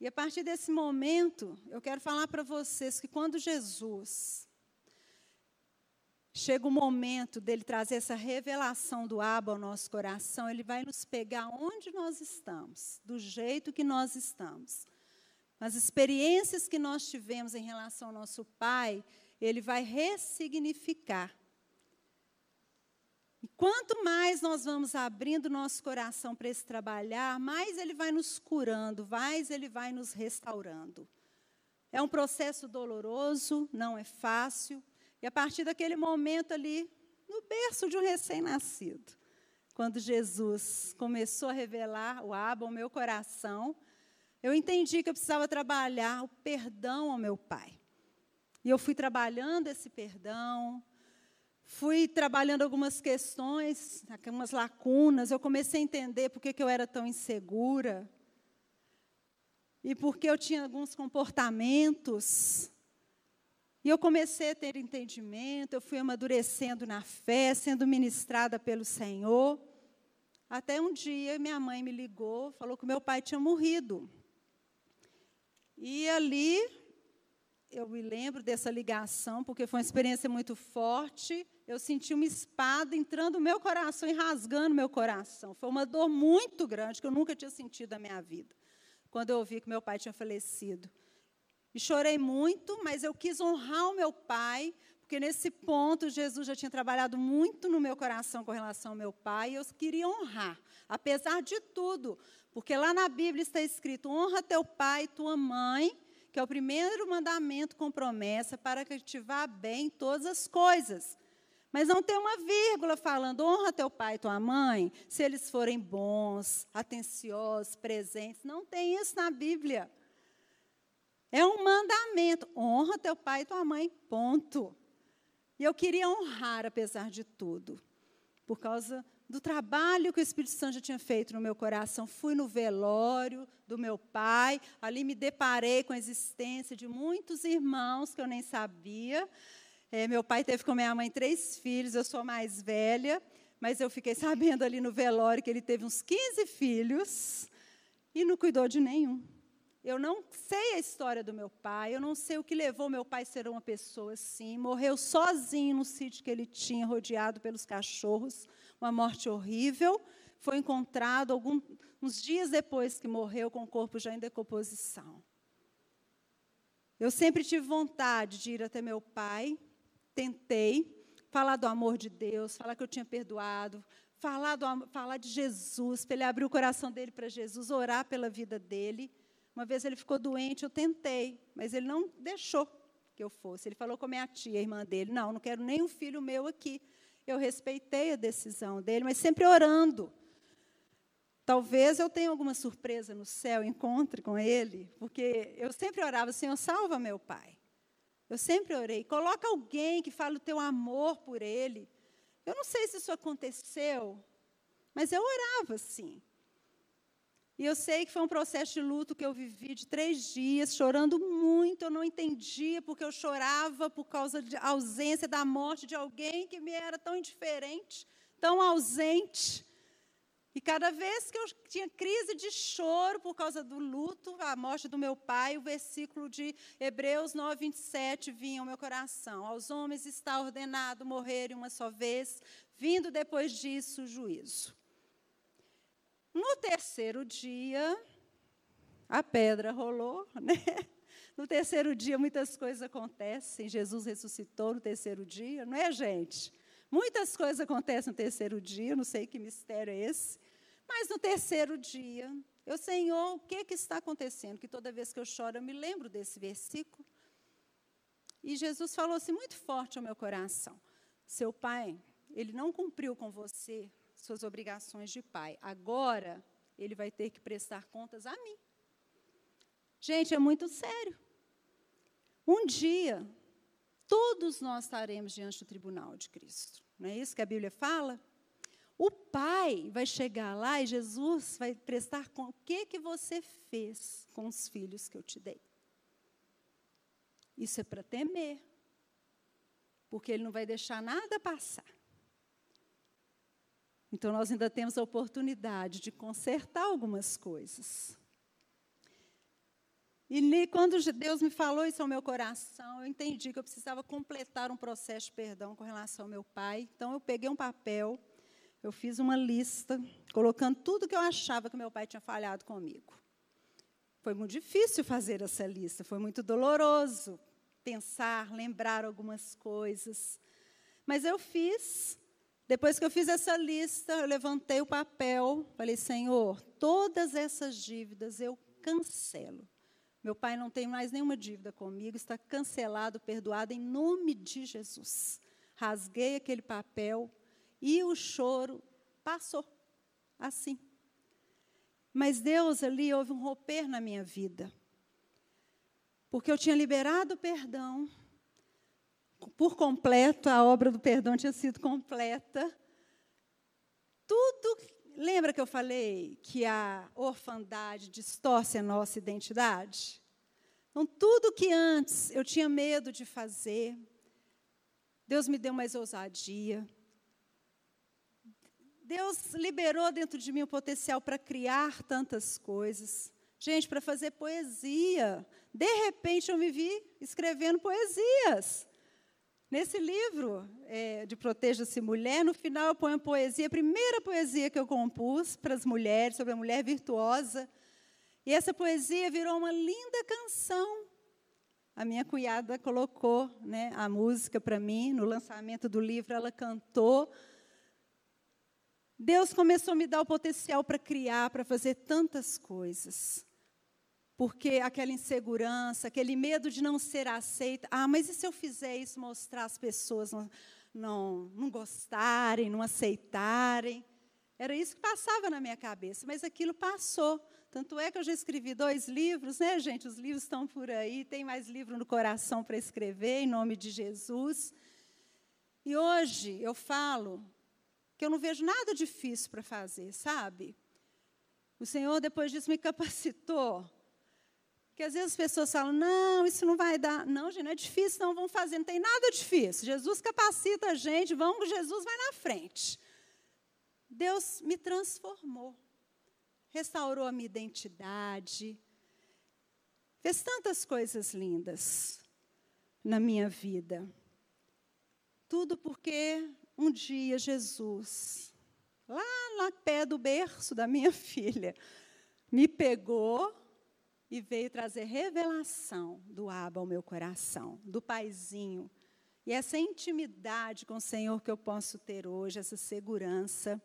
E a partir desse momento, eu quero falar para vocês que quando Jesus chega o momento dele trazer essa revelação do Abba ao nosso coração, ele vai nos pegar onde nós estamos, do jeito que nós estamos. As experiências que nós tivemos em relação ao nosso Pai, ele vai ressignificar. E quanto mais nós vamos abrindo nosso coração para esse trabalhar, mais ele vai nos curando, mais ele vai nos restaurando. É um processo doloroso, não é fácil, e a partir daquele momento ali, no berço de um recém-nascido, quando Jesus começou a revelar o Abba ao meu coração, eu entendi que eu precisava trabalhar o perdão ao meu pai. E eu fui trabalhando esse perdão, fui trabalhando algumas questões, algumas lacunas. Eu comecei a entender por que, eu era tão insegura e por que eu tinha alguns comportamentos e eu comecei a ter entendimento, eu fui amadurecendo na fé, sendo ministrada pelo Senhor. Até um dia minha mãe me ligou, falou que meu pai tinha morrido. E ali eu me lembro dessa ligação, porque foi uma experiência muito forte. Eu senti uma espada entrando no meu coração e rasgando meu coração. Foi uma dor muito grande que eu nunca tinha sentido na minha vida, quando eu ouvi que meu pai tinha falecido. E chorei muito, mas eu quis honrar o meu pai, porque nesse ponto Jesus já tinha trabalhado muito no meu coração com relação ao meu pai, e eu queria honrar, apesar de tudo, porque lá na Bíblia está escrito: honra teu pai e tua mãe, que é o primeiro mandamento com promessa para que te vá bem em todas as coisas. Mas não tem uma vírgula falando, honra teu pai e tua mãe, se eles forem bons, atenciosos, presentes. Não tem isso na Bíblia. É um mandamento. Honra teu pai e tua mãe, ponto. E eu queria honrar, apesar de tudo, por causa do trabalho que o Espírito Santo já tinha feito no meu coração. Fui no velório do meu pai, ali me deparei com a existência de muitos irmãos que eu nem sabia. É, meu pai teve com minha mãe três filhos, eu sou mais velha, mas eu fiquei sabendo ali no velório que ele teve uns 15 filhos e não cuidou de nenhum. Eu não sei a história do meu pai, eu não sei o que levou meu pai a ser uma pessoa assim. Morreu sozinho no sítio que ele tinha, rodeado pelos cachorros, uma morte horrível. Foi encontrado alguns uns dias depois que morreu, com o corpo já em decomposição. Eu sempre tive vontade de ir até meu pai, tentei falar do amor de Deus, falar que eu tinha perdoado, falar, do, falar de Jesus, para ele abrir o coração dele para Jesus, orar pela vida dele. Uma vez ele ficou doente, eu tentei, mas ele não deixou que eu fosse. Ele falou com a minha tia, a irmã dele: Não, não quero nenhum filho meu aqui. Eu respeitei a decisão dele, mas sempre orando. Talvez eu tenha alguma surpresa no céu, encontre com ele, porque eu sempre orava, Senhor, salva meu pai. Eu sempre orei, coloca alguém que fale o teu amor por ele. Eu não sei se isso aconteceu, mas eu orava assim. E eu sei que foi um processo de luto que eu vivi de três dias, chorando muito. Eu não entendia porque eu chorava por causa da ausência, da morte de alguém que me era tão indiferente, tão ausente. E cada vez que eu tinha crise de choro por causa do luto, a morte do meu pai, o versículo de Hebreus 9, 27 vinha ao meu coração. Aos homens está ordenado morrerem uma só vez, vindo depois disso o juízo. No terceiro dia, a pedra rolou, né? No terceiro dia, muitas coisas acontecem. Jesus ressuscitou no terceiro dia, não é, gente? Muitas coisas acontecem no terceiro dia, não sei que mistério é esse. Mas no terceiro dia, eu, Senhor, o que, que está acontecendo? Que toda vez que eu choro, eu me lembro desse versículo. E Jesus falou assim muito forte ao meu coração: Seu pai, ele não cumpriu com você suas obrigações de pai. Agora, ele vai ter que prestar contas a mim. Gente, é muito sério. Um dia, todos nós estaremos diante do tribunal de Cristo. Não é isso que a Bíblia fala? O Pai vai chegar lá e Jesus vai prestar com o que que você fez com os filhos que eu te dei. Isso é para temer. Porque ele não vai deixar nada passar. Então nós ainda temos a oportunidade de consertar algumas coisas. E quando Deus me falou isso ao meu coração, eu entendi que eu precisava completar um processo de perdão com relação ao meu pai. Então eu peguei um papel eu fiz uma lista, colocando tudo que eu achava que meu pai tinha falhado comigo. Foi muito difícil fazer essa lista, foi muito doloroso pensar, lembrar algumas coisas. Mas eu fiz. Depois que eu fiz essa lista, eu levantei o papel, falei: Senhor, todas essas dívidas eu cancelo. Meu pai não tem mais nenhuma dívida comigo, está cancelado, perdoado em nome de Jesus. Rasguei aquele papel, e o choro passou assim. Mas Deus ali houve um romper na minha vida. Porque eu tinha liberado o perdão por completo, a obra do perdão tinha sido completa. Tudo, lembra que eu falei que a orfandade distorce a nossa identidade? Então, tudo que antes eu tinha medo de fazer, Deus me deu mais ousadia, Deus liberou dentro de mim o potencial para criar tantas coisas. Gente, para fazer poesia. De repente eu me vi escrevendo poesias. Nesse livro é, de Proteja-se Mulher, no final eu ponho a poesia, a primeira poesia que eu compus para as mulheres, sobre a mulher virtuosa. E essa poesia virou uma linda canção. A minha cunhada colocou né, a música para mim, no lançamento do livro ela cantou. Deus começou a me dar o potencial para criar, para fazer tantas coisas. Porque aquela insegurança, aquele medo de não ser aceita. Ah, mas e se eu fizer isso, mostrar as pessoas não, não, não gostarem, não aceitarem? Era isso que passava na minha cabeça, mas aquilo passou. Tanto é que eu já escrevi dois livros, né, gente? Os livros estão por aí, tem mais livro no coração para escrever, em nome de Jesus. E hoje eu falo que eu não vejo nada difícil para fazer, sabe? O Senhor, depois disso, me capacitou. Porque às vezes as pessoas falam, não, isso não vai dar. Não, gente, não é difícil, não, vamos fazer, não tem nada difícil. Jesus capacita a gente, vamos, Jesus vai na frente. Deus me transformou, restaurou a minha identidade, fez tantas coisas lindas na minha vida. Tudo porque um dia Jesus, lá na pé do berço da minha filha, me pegou e veio trazer revelação do Abba ao meu coração, do paizinho. E essa intimidade com o Senhor que eu posso ter hoje, essa segurança.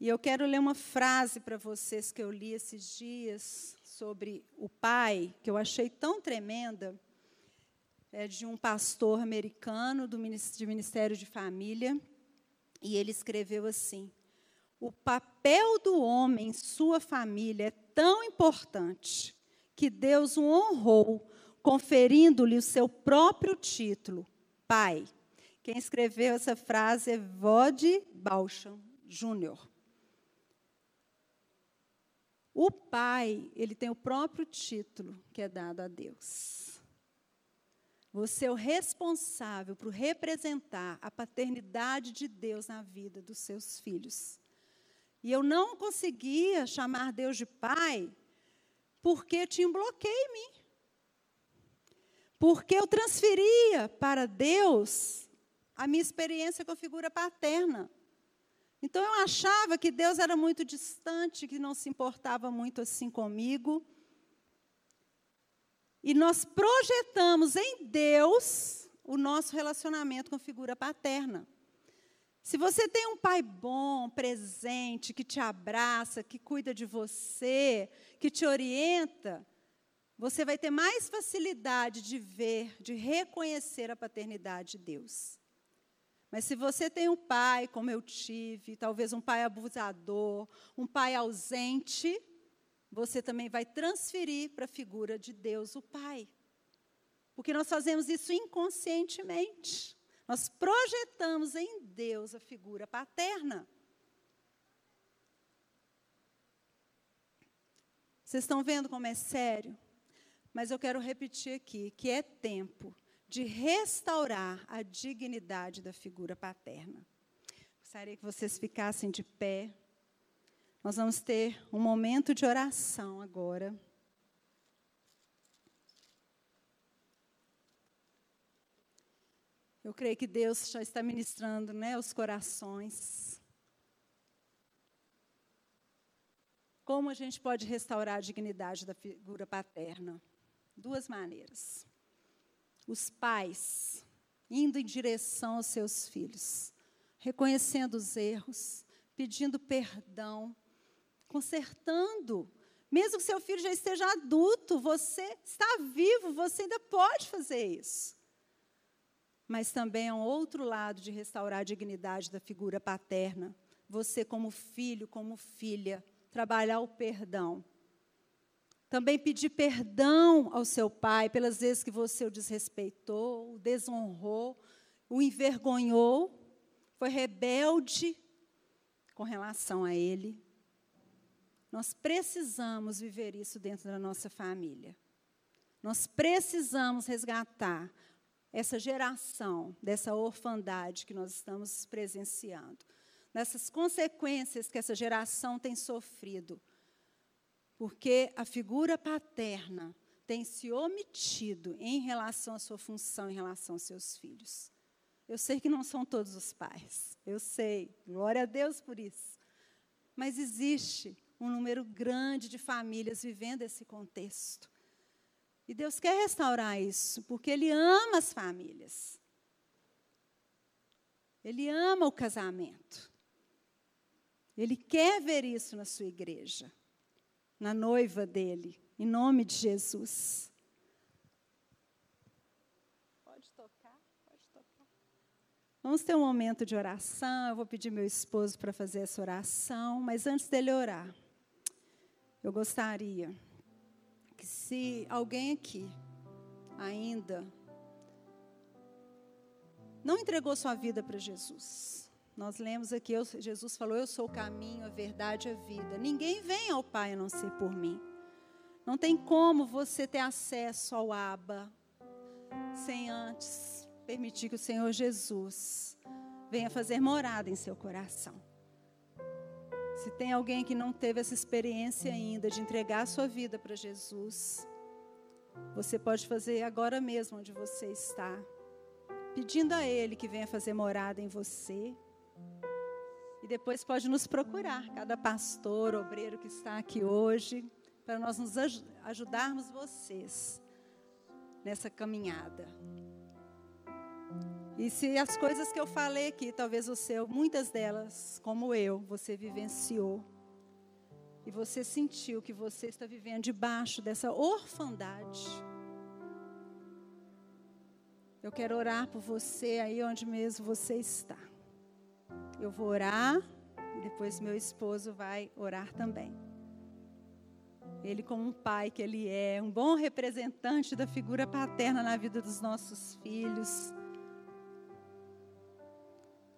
E eu quero ler uma frase para vocês que eu li esses dias sobre o pai, que eu achei tão tremenda é de um pastor americano do de Ministério de Família, e ele escreveu assim: O papel do homem em sua família é tão importante que Deus o honrou, conferindo-lhe o seu próprio título, pai. Quem escreveu essa frase é Vod Balcham Jr. O pai, ele tem o próprio título que é dado a Deus. Você é o responsável por representar a paternidade de Deus na vida dos seus filhos. E eu não conseguia chamar Deus de pai porque tinha um bloqueio em mim. Porque eu transferia para Deus a minha experiência com a figura paterna. Então eu achava que Deus era muito distante, que não se importava muito assim comigo. E nós projetamos em Deus o nosso relacionamento com a figura paterna. Se você tem um pai bom, presente, que te abraça, que cuida de você, que te orienta, você vai ter mais facilidade de ver, de reconhecer a paternidade de Deus. Mas se você tem um pai, como eu tive, talvez um pai abusador, um pai ausente, você também vai transferir para a figura de Deus, o Pai. Porque nós fazemos isso inconscientemente. Nós projetamos em Deus a figura paterna. Vocês estão vendo como é sério? Mas eu quero repetir aqui que é tempo de restaurar a dignidade da figura paterna. Gostaria que vocês ficassem de pé. Nós vamos ter um momento de oração agora. Eu creio que Deus já está ministrando né, os corações. Como a gente pode restaurar a dignidade da figura paterna? Duas maneiras. Os pais indo em direção aos seus filhos, reconhecendo os erros, pedindo perdão, consertando. Mesmo que seu filho já esteja adulto, você está vivo, você ainda pode fazer isso. Mas também é um outro lado de restaurar a dignidade da figura paterna. Você, como filho, como filha, trabalhar o perdão. Também pedir perdão ao seu pai pelas vezes que você o desrespeitou, o desonrou, o envergonhou, foi rebelde com relação a ele. Nós precisamos viver isso dentro da nossa família. Nós precisamos resgatar essa geração dessa orfandade que nós estamos presenciando nessas consequências que essa geração tem sofrido. Porque a figura paterna tem se omitido em relação à sua função, em relação aos seus filhos. Eu sei que não são todos os pais, eu sei, glória a Deus por isso. Mas existe um número grande de famílias vivendo esse contexto. E Deus quer restaurar isso, porque Ele ama as famílias. Ele ama o casamento. Ele quer ver isso na sua igreja, na noiva dele, em nome de Jesus. Pode tocar, pode tocar. Vamos ter um momento de oração. Eu vou pedir meu esposo para fazer essa oração, mas antes dele orar, eu gostaria que se alguém aqui ainda não entregou sua vida para Jesus, nós lemos aqui, Jesus falou: Eu sou o caminho, a verdade e a vida. Ninguém vem ao Pai a não ser por mim. Não tem como você ter acesso ao Abba sem antes permitir que o Senhor Jesus venha fazer morada em seu coração. Se tem alguém que não teve essa experiência ainda de entregar a sua vida para Jesus, você pode fazer agora mesmo onde você está, pedindo a Ele que venha fazer morada em você. E depois pode nos procurar, cada pastor, obreiro que está aqui hoje, para nós nos ajudarmos vocês nessa caminhada. E se as coisas que eu falei aqui, talvez você, muitas delas, como eu, você vivenciou. E você sentiu que você está vivendo debaixo dessa orfandade. Eu quero orar por você aí onde mesmo você está. Eu vou orar depois meu esposo vai orar também. Ele, como um pai que ele é, um bom representante da figura paterna na vida dos nossos filhos,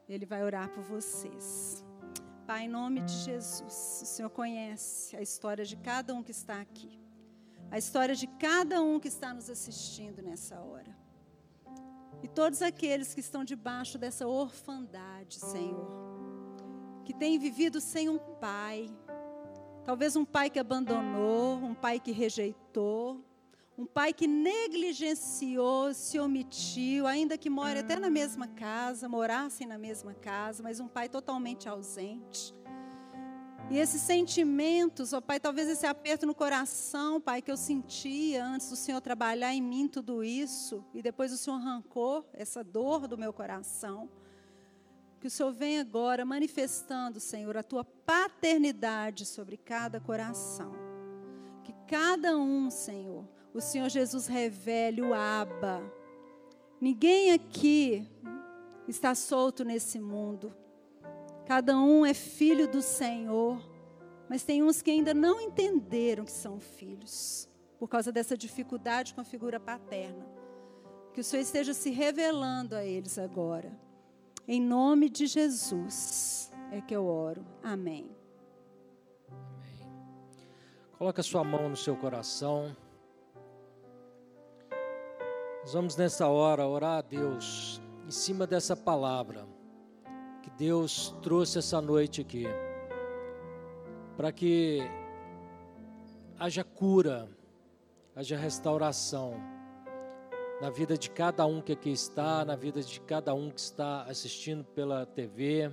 ele vai orar por vocês. Pai, em nome de Jesus, o Senhor conhece a história de cada um que está aqui, a história de cada um que está nos assistindo nessa hora. E todos aqueles que estão debaixo dessa orfandade, Senhor, que têm vivido sem um pai, talvez um pai que abandonou, um pai que rejeitou, um pai que negligenciou, se omitiu, ainda que more até na mesma casa, morassem na mesma casa, mas um pai totalmente ausente. E esses sentimentos, ó Pai, talvez esse aperto no coração, Pai, que eu sentia antes do Senhor trabalhar em mim tudo isso, e depois o Senhor arrancou essa dor do meu coração. Que o Senhor venha agora manifestando, Senhor, a tua paternidade sobre cada coração. Que cada um, Senhor, o Senhor Jesus revele o Aba. Ninguém aqui está solto nesse mundo. Cada um é filho do Senhor, mas tem uns que ainda não entenderam que são filhos, por causa dessa dificuldade com a figura paterna. Que o Senhor esteja se revelando a eles agora. Em nome de Jesus é que eu oro. Amém. Amém. Coloca sua mão no seu coração. Nós vamos nessa hora orar a Deus em cima dessa palavra que Deus trouxe essa noite aqui, para que haja cura, haja restauração na vida de cada um que aqui está, na vida de cada um que está assistindo pela TV.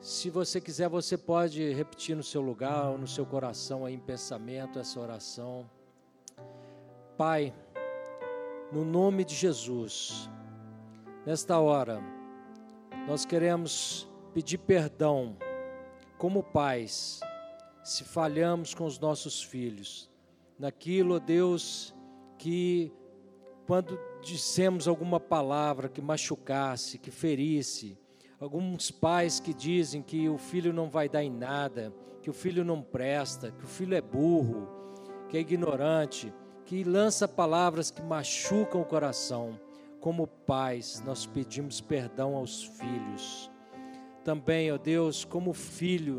Se você quiser, você pode repetir no seu lugar no seu coração aí em pensamento essa oração. Pai, no nome de Jesus, nesta hora, nós queremos pedir perdão, como pais, se falhamos com os nossos filhos, naquilo, Deus, que quando dissemos alguma palavra que machucasse, que ferisse, alguns pais que dizem que o filho não vai dar em nada, que o filho não presta, que o filho é burro, que é ignorante, que lança palavras que machucam o coração. Como pais, nós pedimos perdão aos filhos. Também, ó Deus, como filho,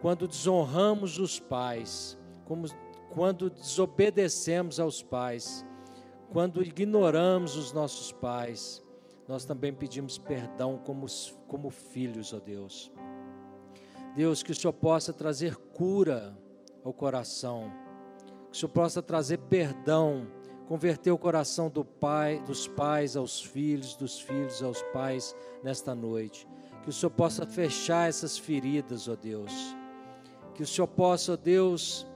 quando desonramos os pais, como, quando desobedecemos aos pais, quando ignoramos os nossos pais, nós também pedimos perdão como, como filhos, ó Deus. Deus, que o Senhor possa trazer cura ao coração que o Senhor possa trazer perdão, converter o coração do pai, dos pais aos filhos, dos filhos aos pais nesta noite. Que o Senhor possa fechar essas feridas, ó Deus. Que o Senhor possa, ó Deus,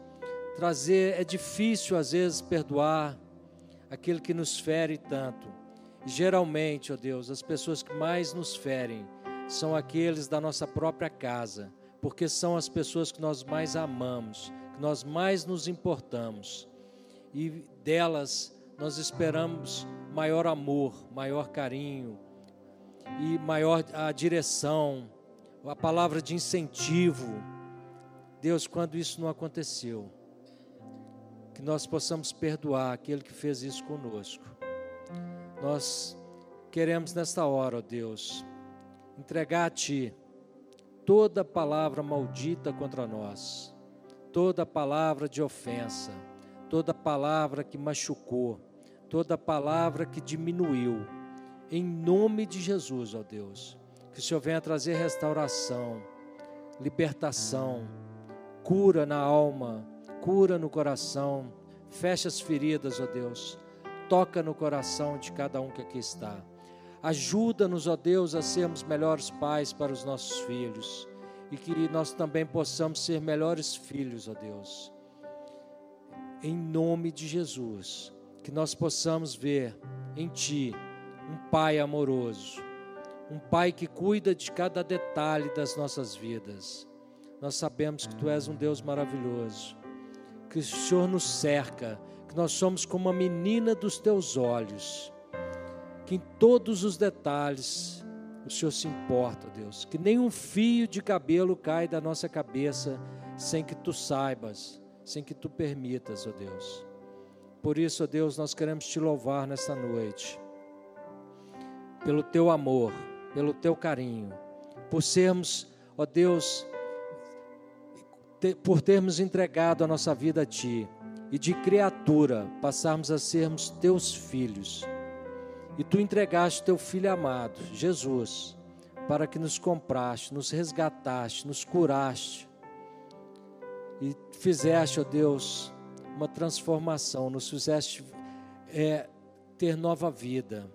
trazer. É difícil às vezes perdoar aquele que nos fere tanto. E, geralmente, ó Deus, as pessoas que mais nos ferem são aqueles da nossa própria casa, porque são as pessoas que nós mais amamos, que nós mais nos importamos. E delas nós esperamos maior amor, maior carinho e maior a direção, a palavra de incentivo. Deus, quando isso não aconteceu, que nós possamos perdoar aquele que fez isso conosco. Nós queremos nesta hora, ó Deus, entregar a Ti toda palavra maldita contra nós toda palavra de ofensa, toda palavra que machucou, toda palavra que diminuiu. Em nome de Jesus, ó Deus, que o Senhor venha trazer restauração, libertação, cura na alma, cura no coração, fecha as feridas, ó Deus, toca no coração de cada um que aqui está. Ajuda-nos, ó Deus, a sermos melhores pais para os nossos filhos e que nós também possamos ser melhores filhos, ó Deus. Em nome de Jesus, que nós possamos ver em Ti um Pai amoroso, um Pai que cuida de cada detalhe das nossas vidas. Nós sabemos que Tu és um Deus maravilhoso, que o Senhor nos cerca, que nós somos como a menina dos Teus olhos, que em todos os detalhes o Senhor se importa, Deus. Que nenhum fio de cabelo cai da nossa cabeça sem que tu saibas, sem que tu permitas, ó Deus. Por isso, ó Deus, nós queremos te louvar nesta noite, pelo teu amor, pelo teu carinho, por sermos, ó Deus, por termos entregado a nossa vida a Ti e de criatura passarmos a sermos teus filhos e tu entregaste teu filho amado, Jesus, para que nos compraste, nos resgataste, nos curaste e fizeste, ó Deus, uma transformação, nos fizeste é, ter nova vida,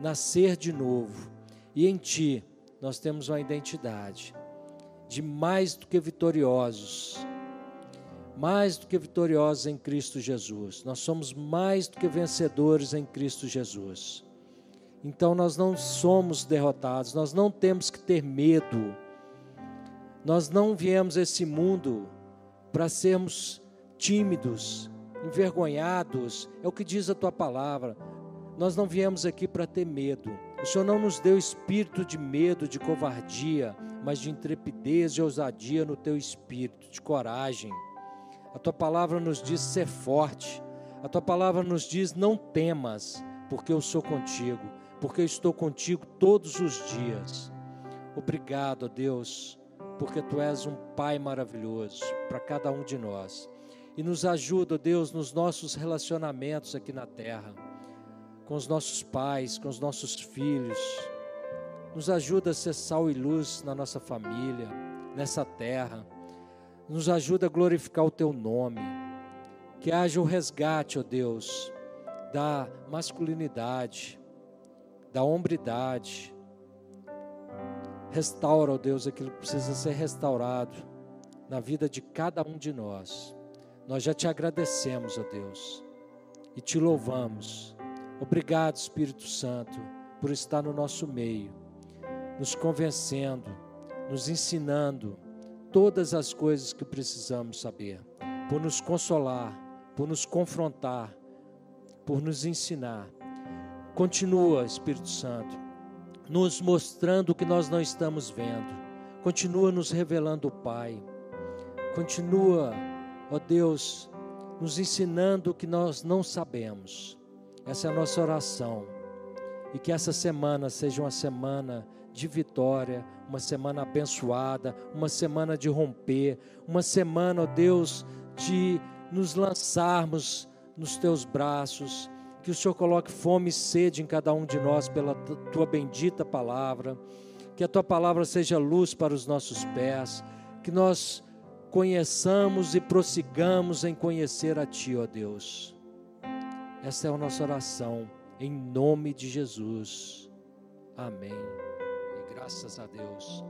nascer de novo. E em Ti nós temos uma identidade de mais do que vitoriosos, mais do que vitoriosos em Cristo Jesus. Nós somos mais do que vencedores em Cristo Jesus. Então nós não somos derrotados, nós não temos que ter medo. Nós não viemos a esse mundo para sermos tímidos, envergonhados, é o que diz a tua palavra. Nós não viemos aqui para ter medo. O Senhor não nos deu espírito de medo, de covardia, mas de intrepidez e ousadia no teu espírito, de coragem. A tua palavra nos diz ser forte. A tua palavra nos diz: não temas, porque eu sou contigo, porque eu estou contigo todos os dias. Obrigado, Deus, porque tu és um Pai maravilhoso para cada um de nós. E nos ajuda, Deus, nos nossos relacionamentos aqui na terra, com os nossos pais, com os nossos filhos. Nos ajuda a ser sal e luz na nossa família, nessa terra. Nos ajuda a glorificar o teu nome. Que haja o resgate, ó Deus, da masculinidade, da hombridade. Restaura, ó Deus, aquilo que precisa ser restaurado na vida de cada um de nós. Nós já te agradecemos, ó Deus, e te louvamos. Obrigado, Espírito Santo, por estar no nosso meio, nos convencendo, nos ensinando todas as coisas que precisamos saber, por nos consolar, por nos confrontar, por nos ensinar. Continua, Espírito Santo, nos mostrando o que nós não estamos vendo. Continua nos revelando o Pai. Continua, ó Deus, nos ensinando o que nós não sabemos. Essa é a nossa oração. E que essa semana seja uma semana de vitória, uma semana abençoada, uma semana de romper, uma semana, ó Deus, de nos lançarmos nos teus braços, que o Senhor coloque fome e sede em cada um de nós pela tua bendita palavra, que a tua palavra seja luz para os nossos pés, que nós conheçamos e prossigamos em conhecer a ti, ó Deus. Essa é a nossa oração, em nome de Jesus. Amém. E graças a Deus.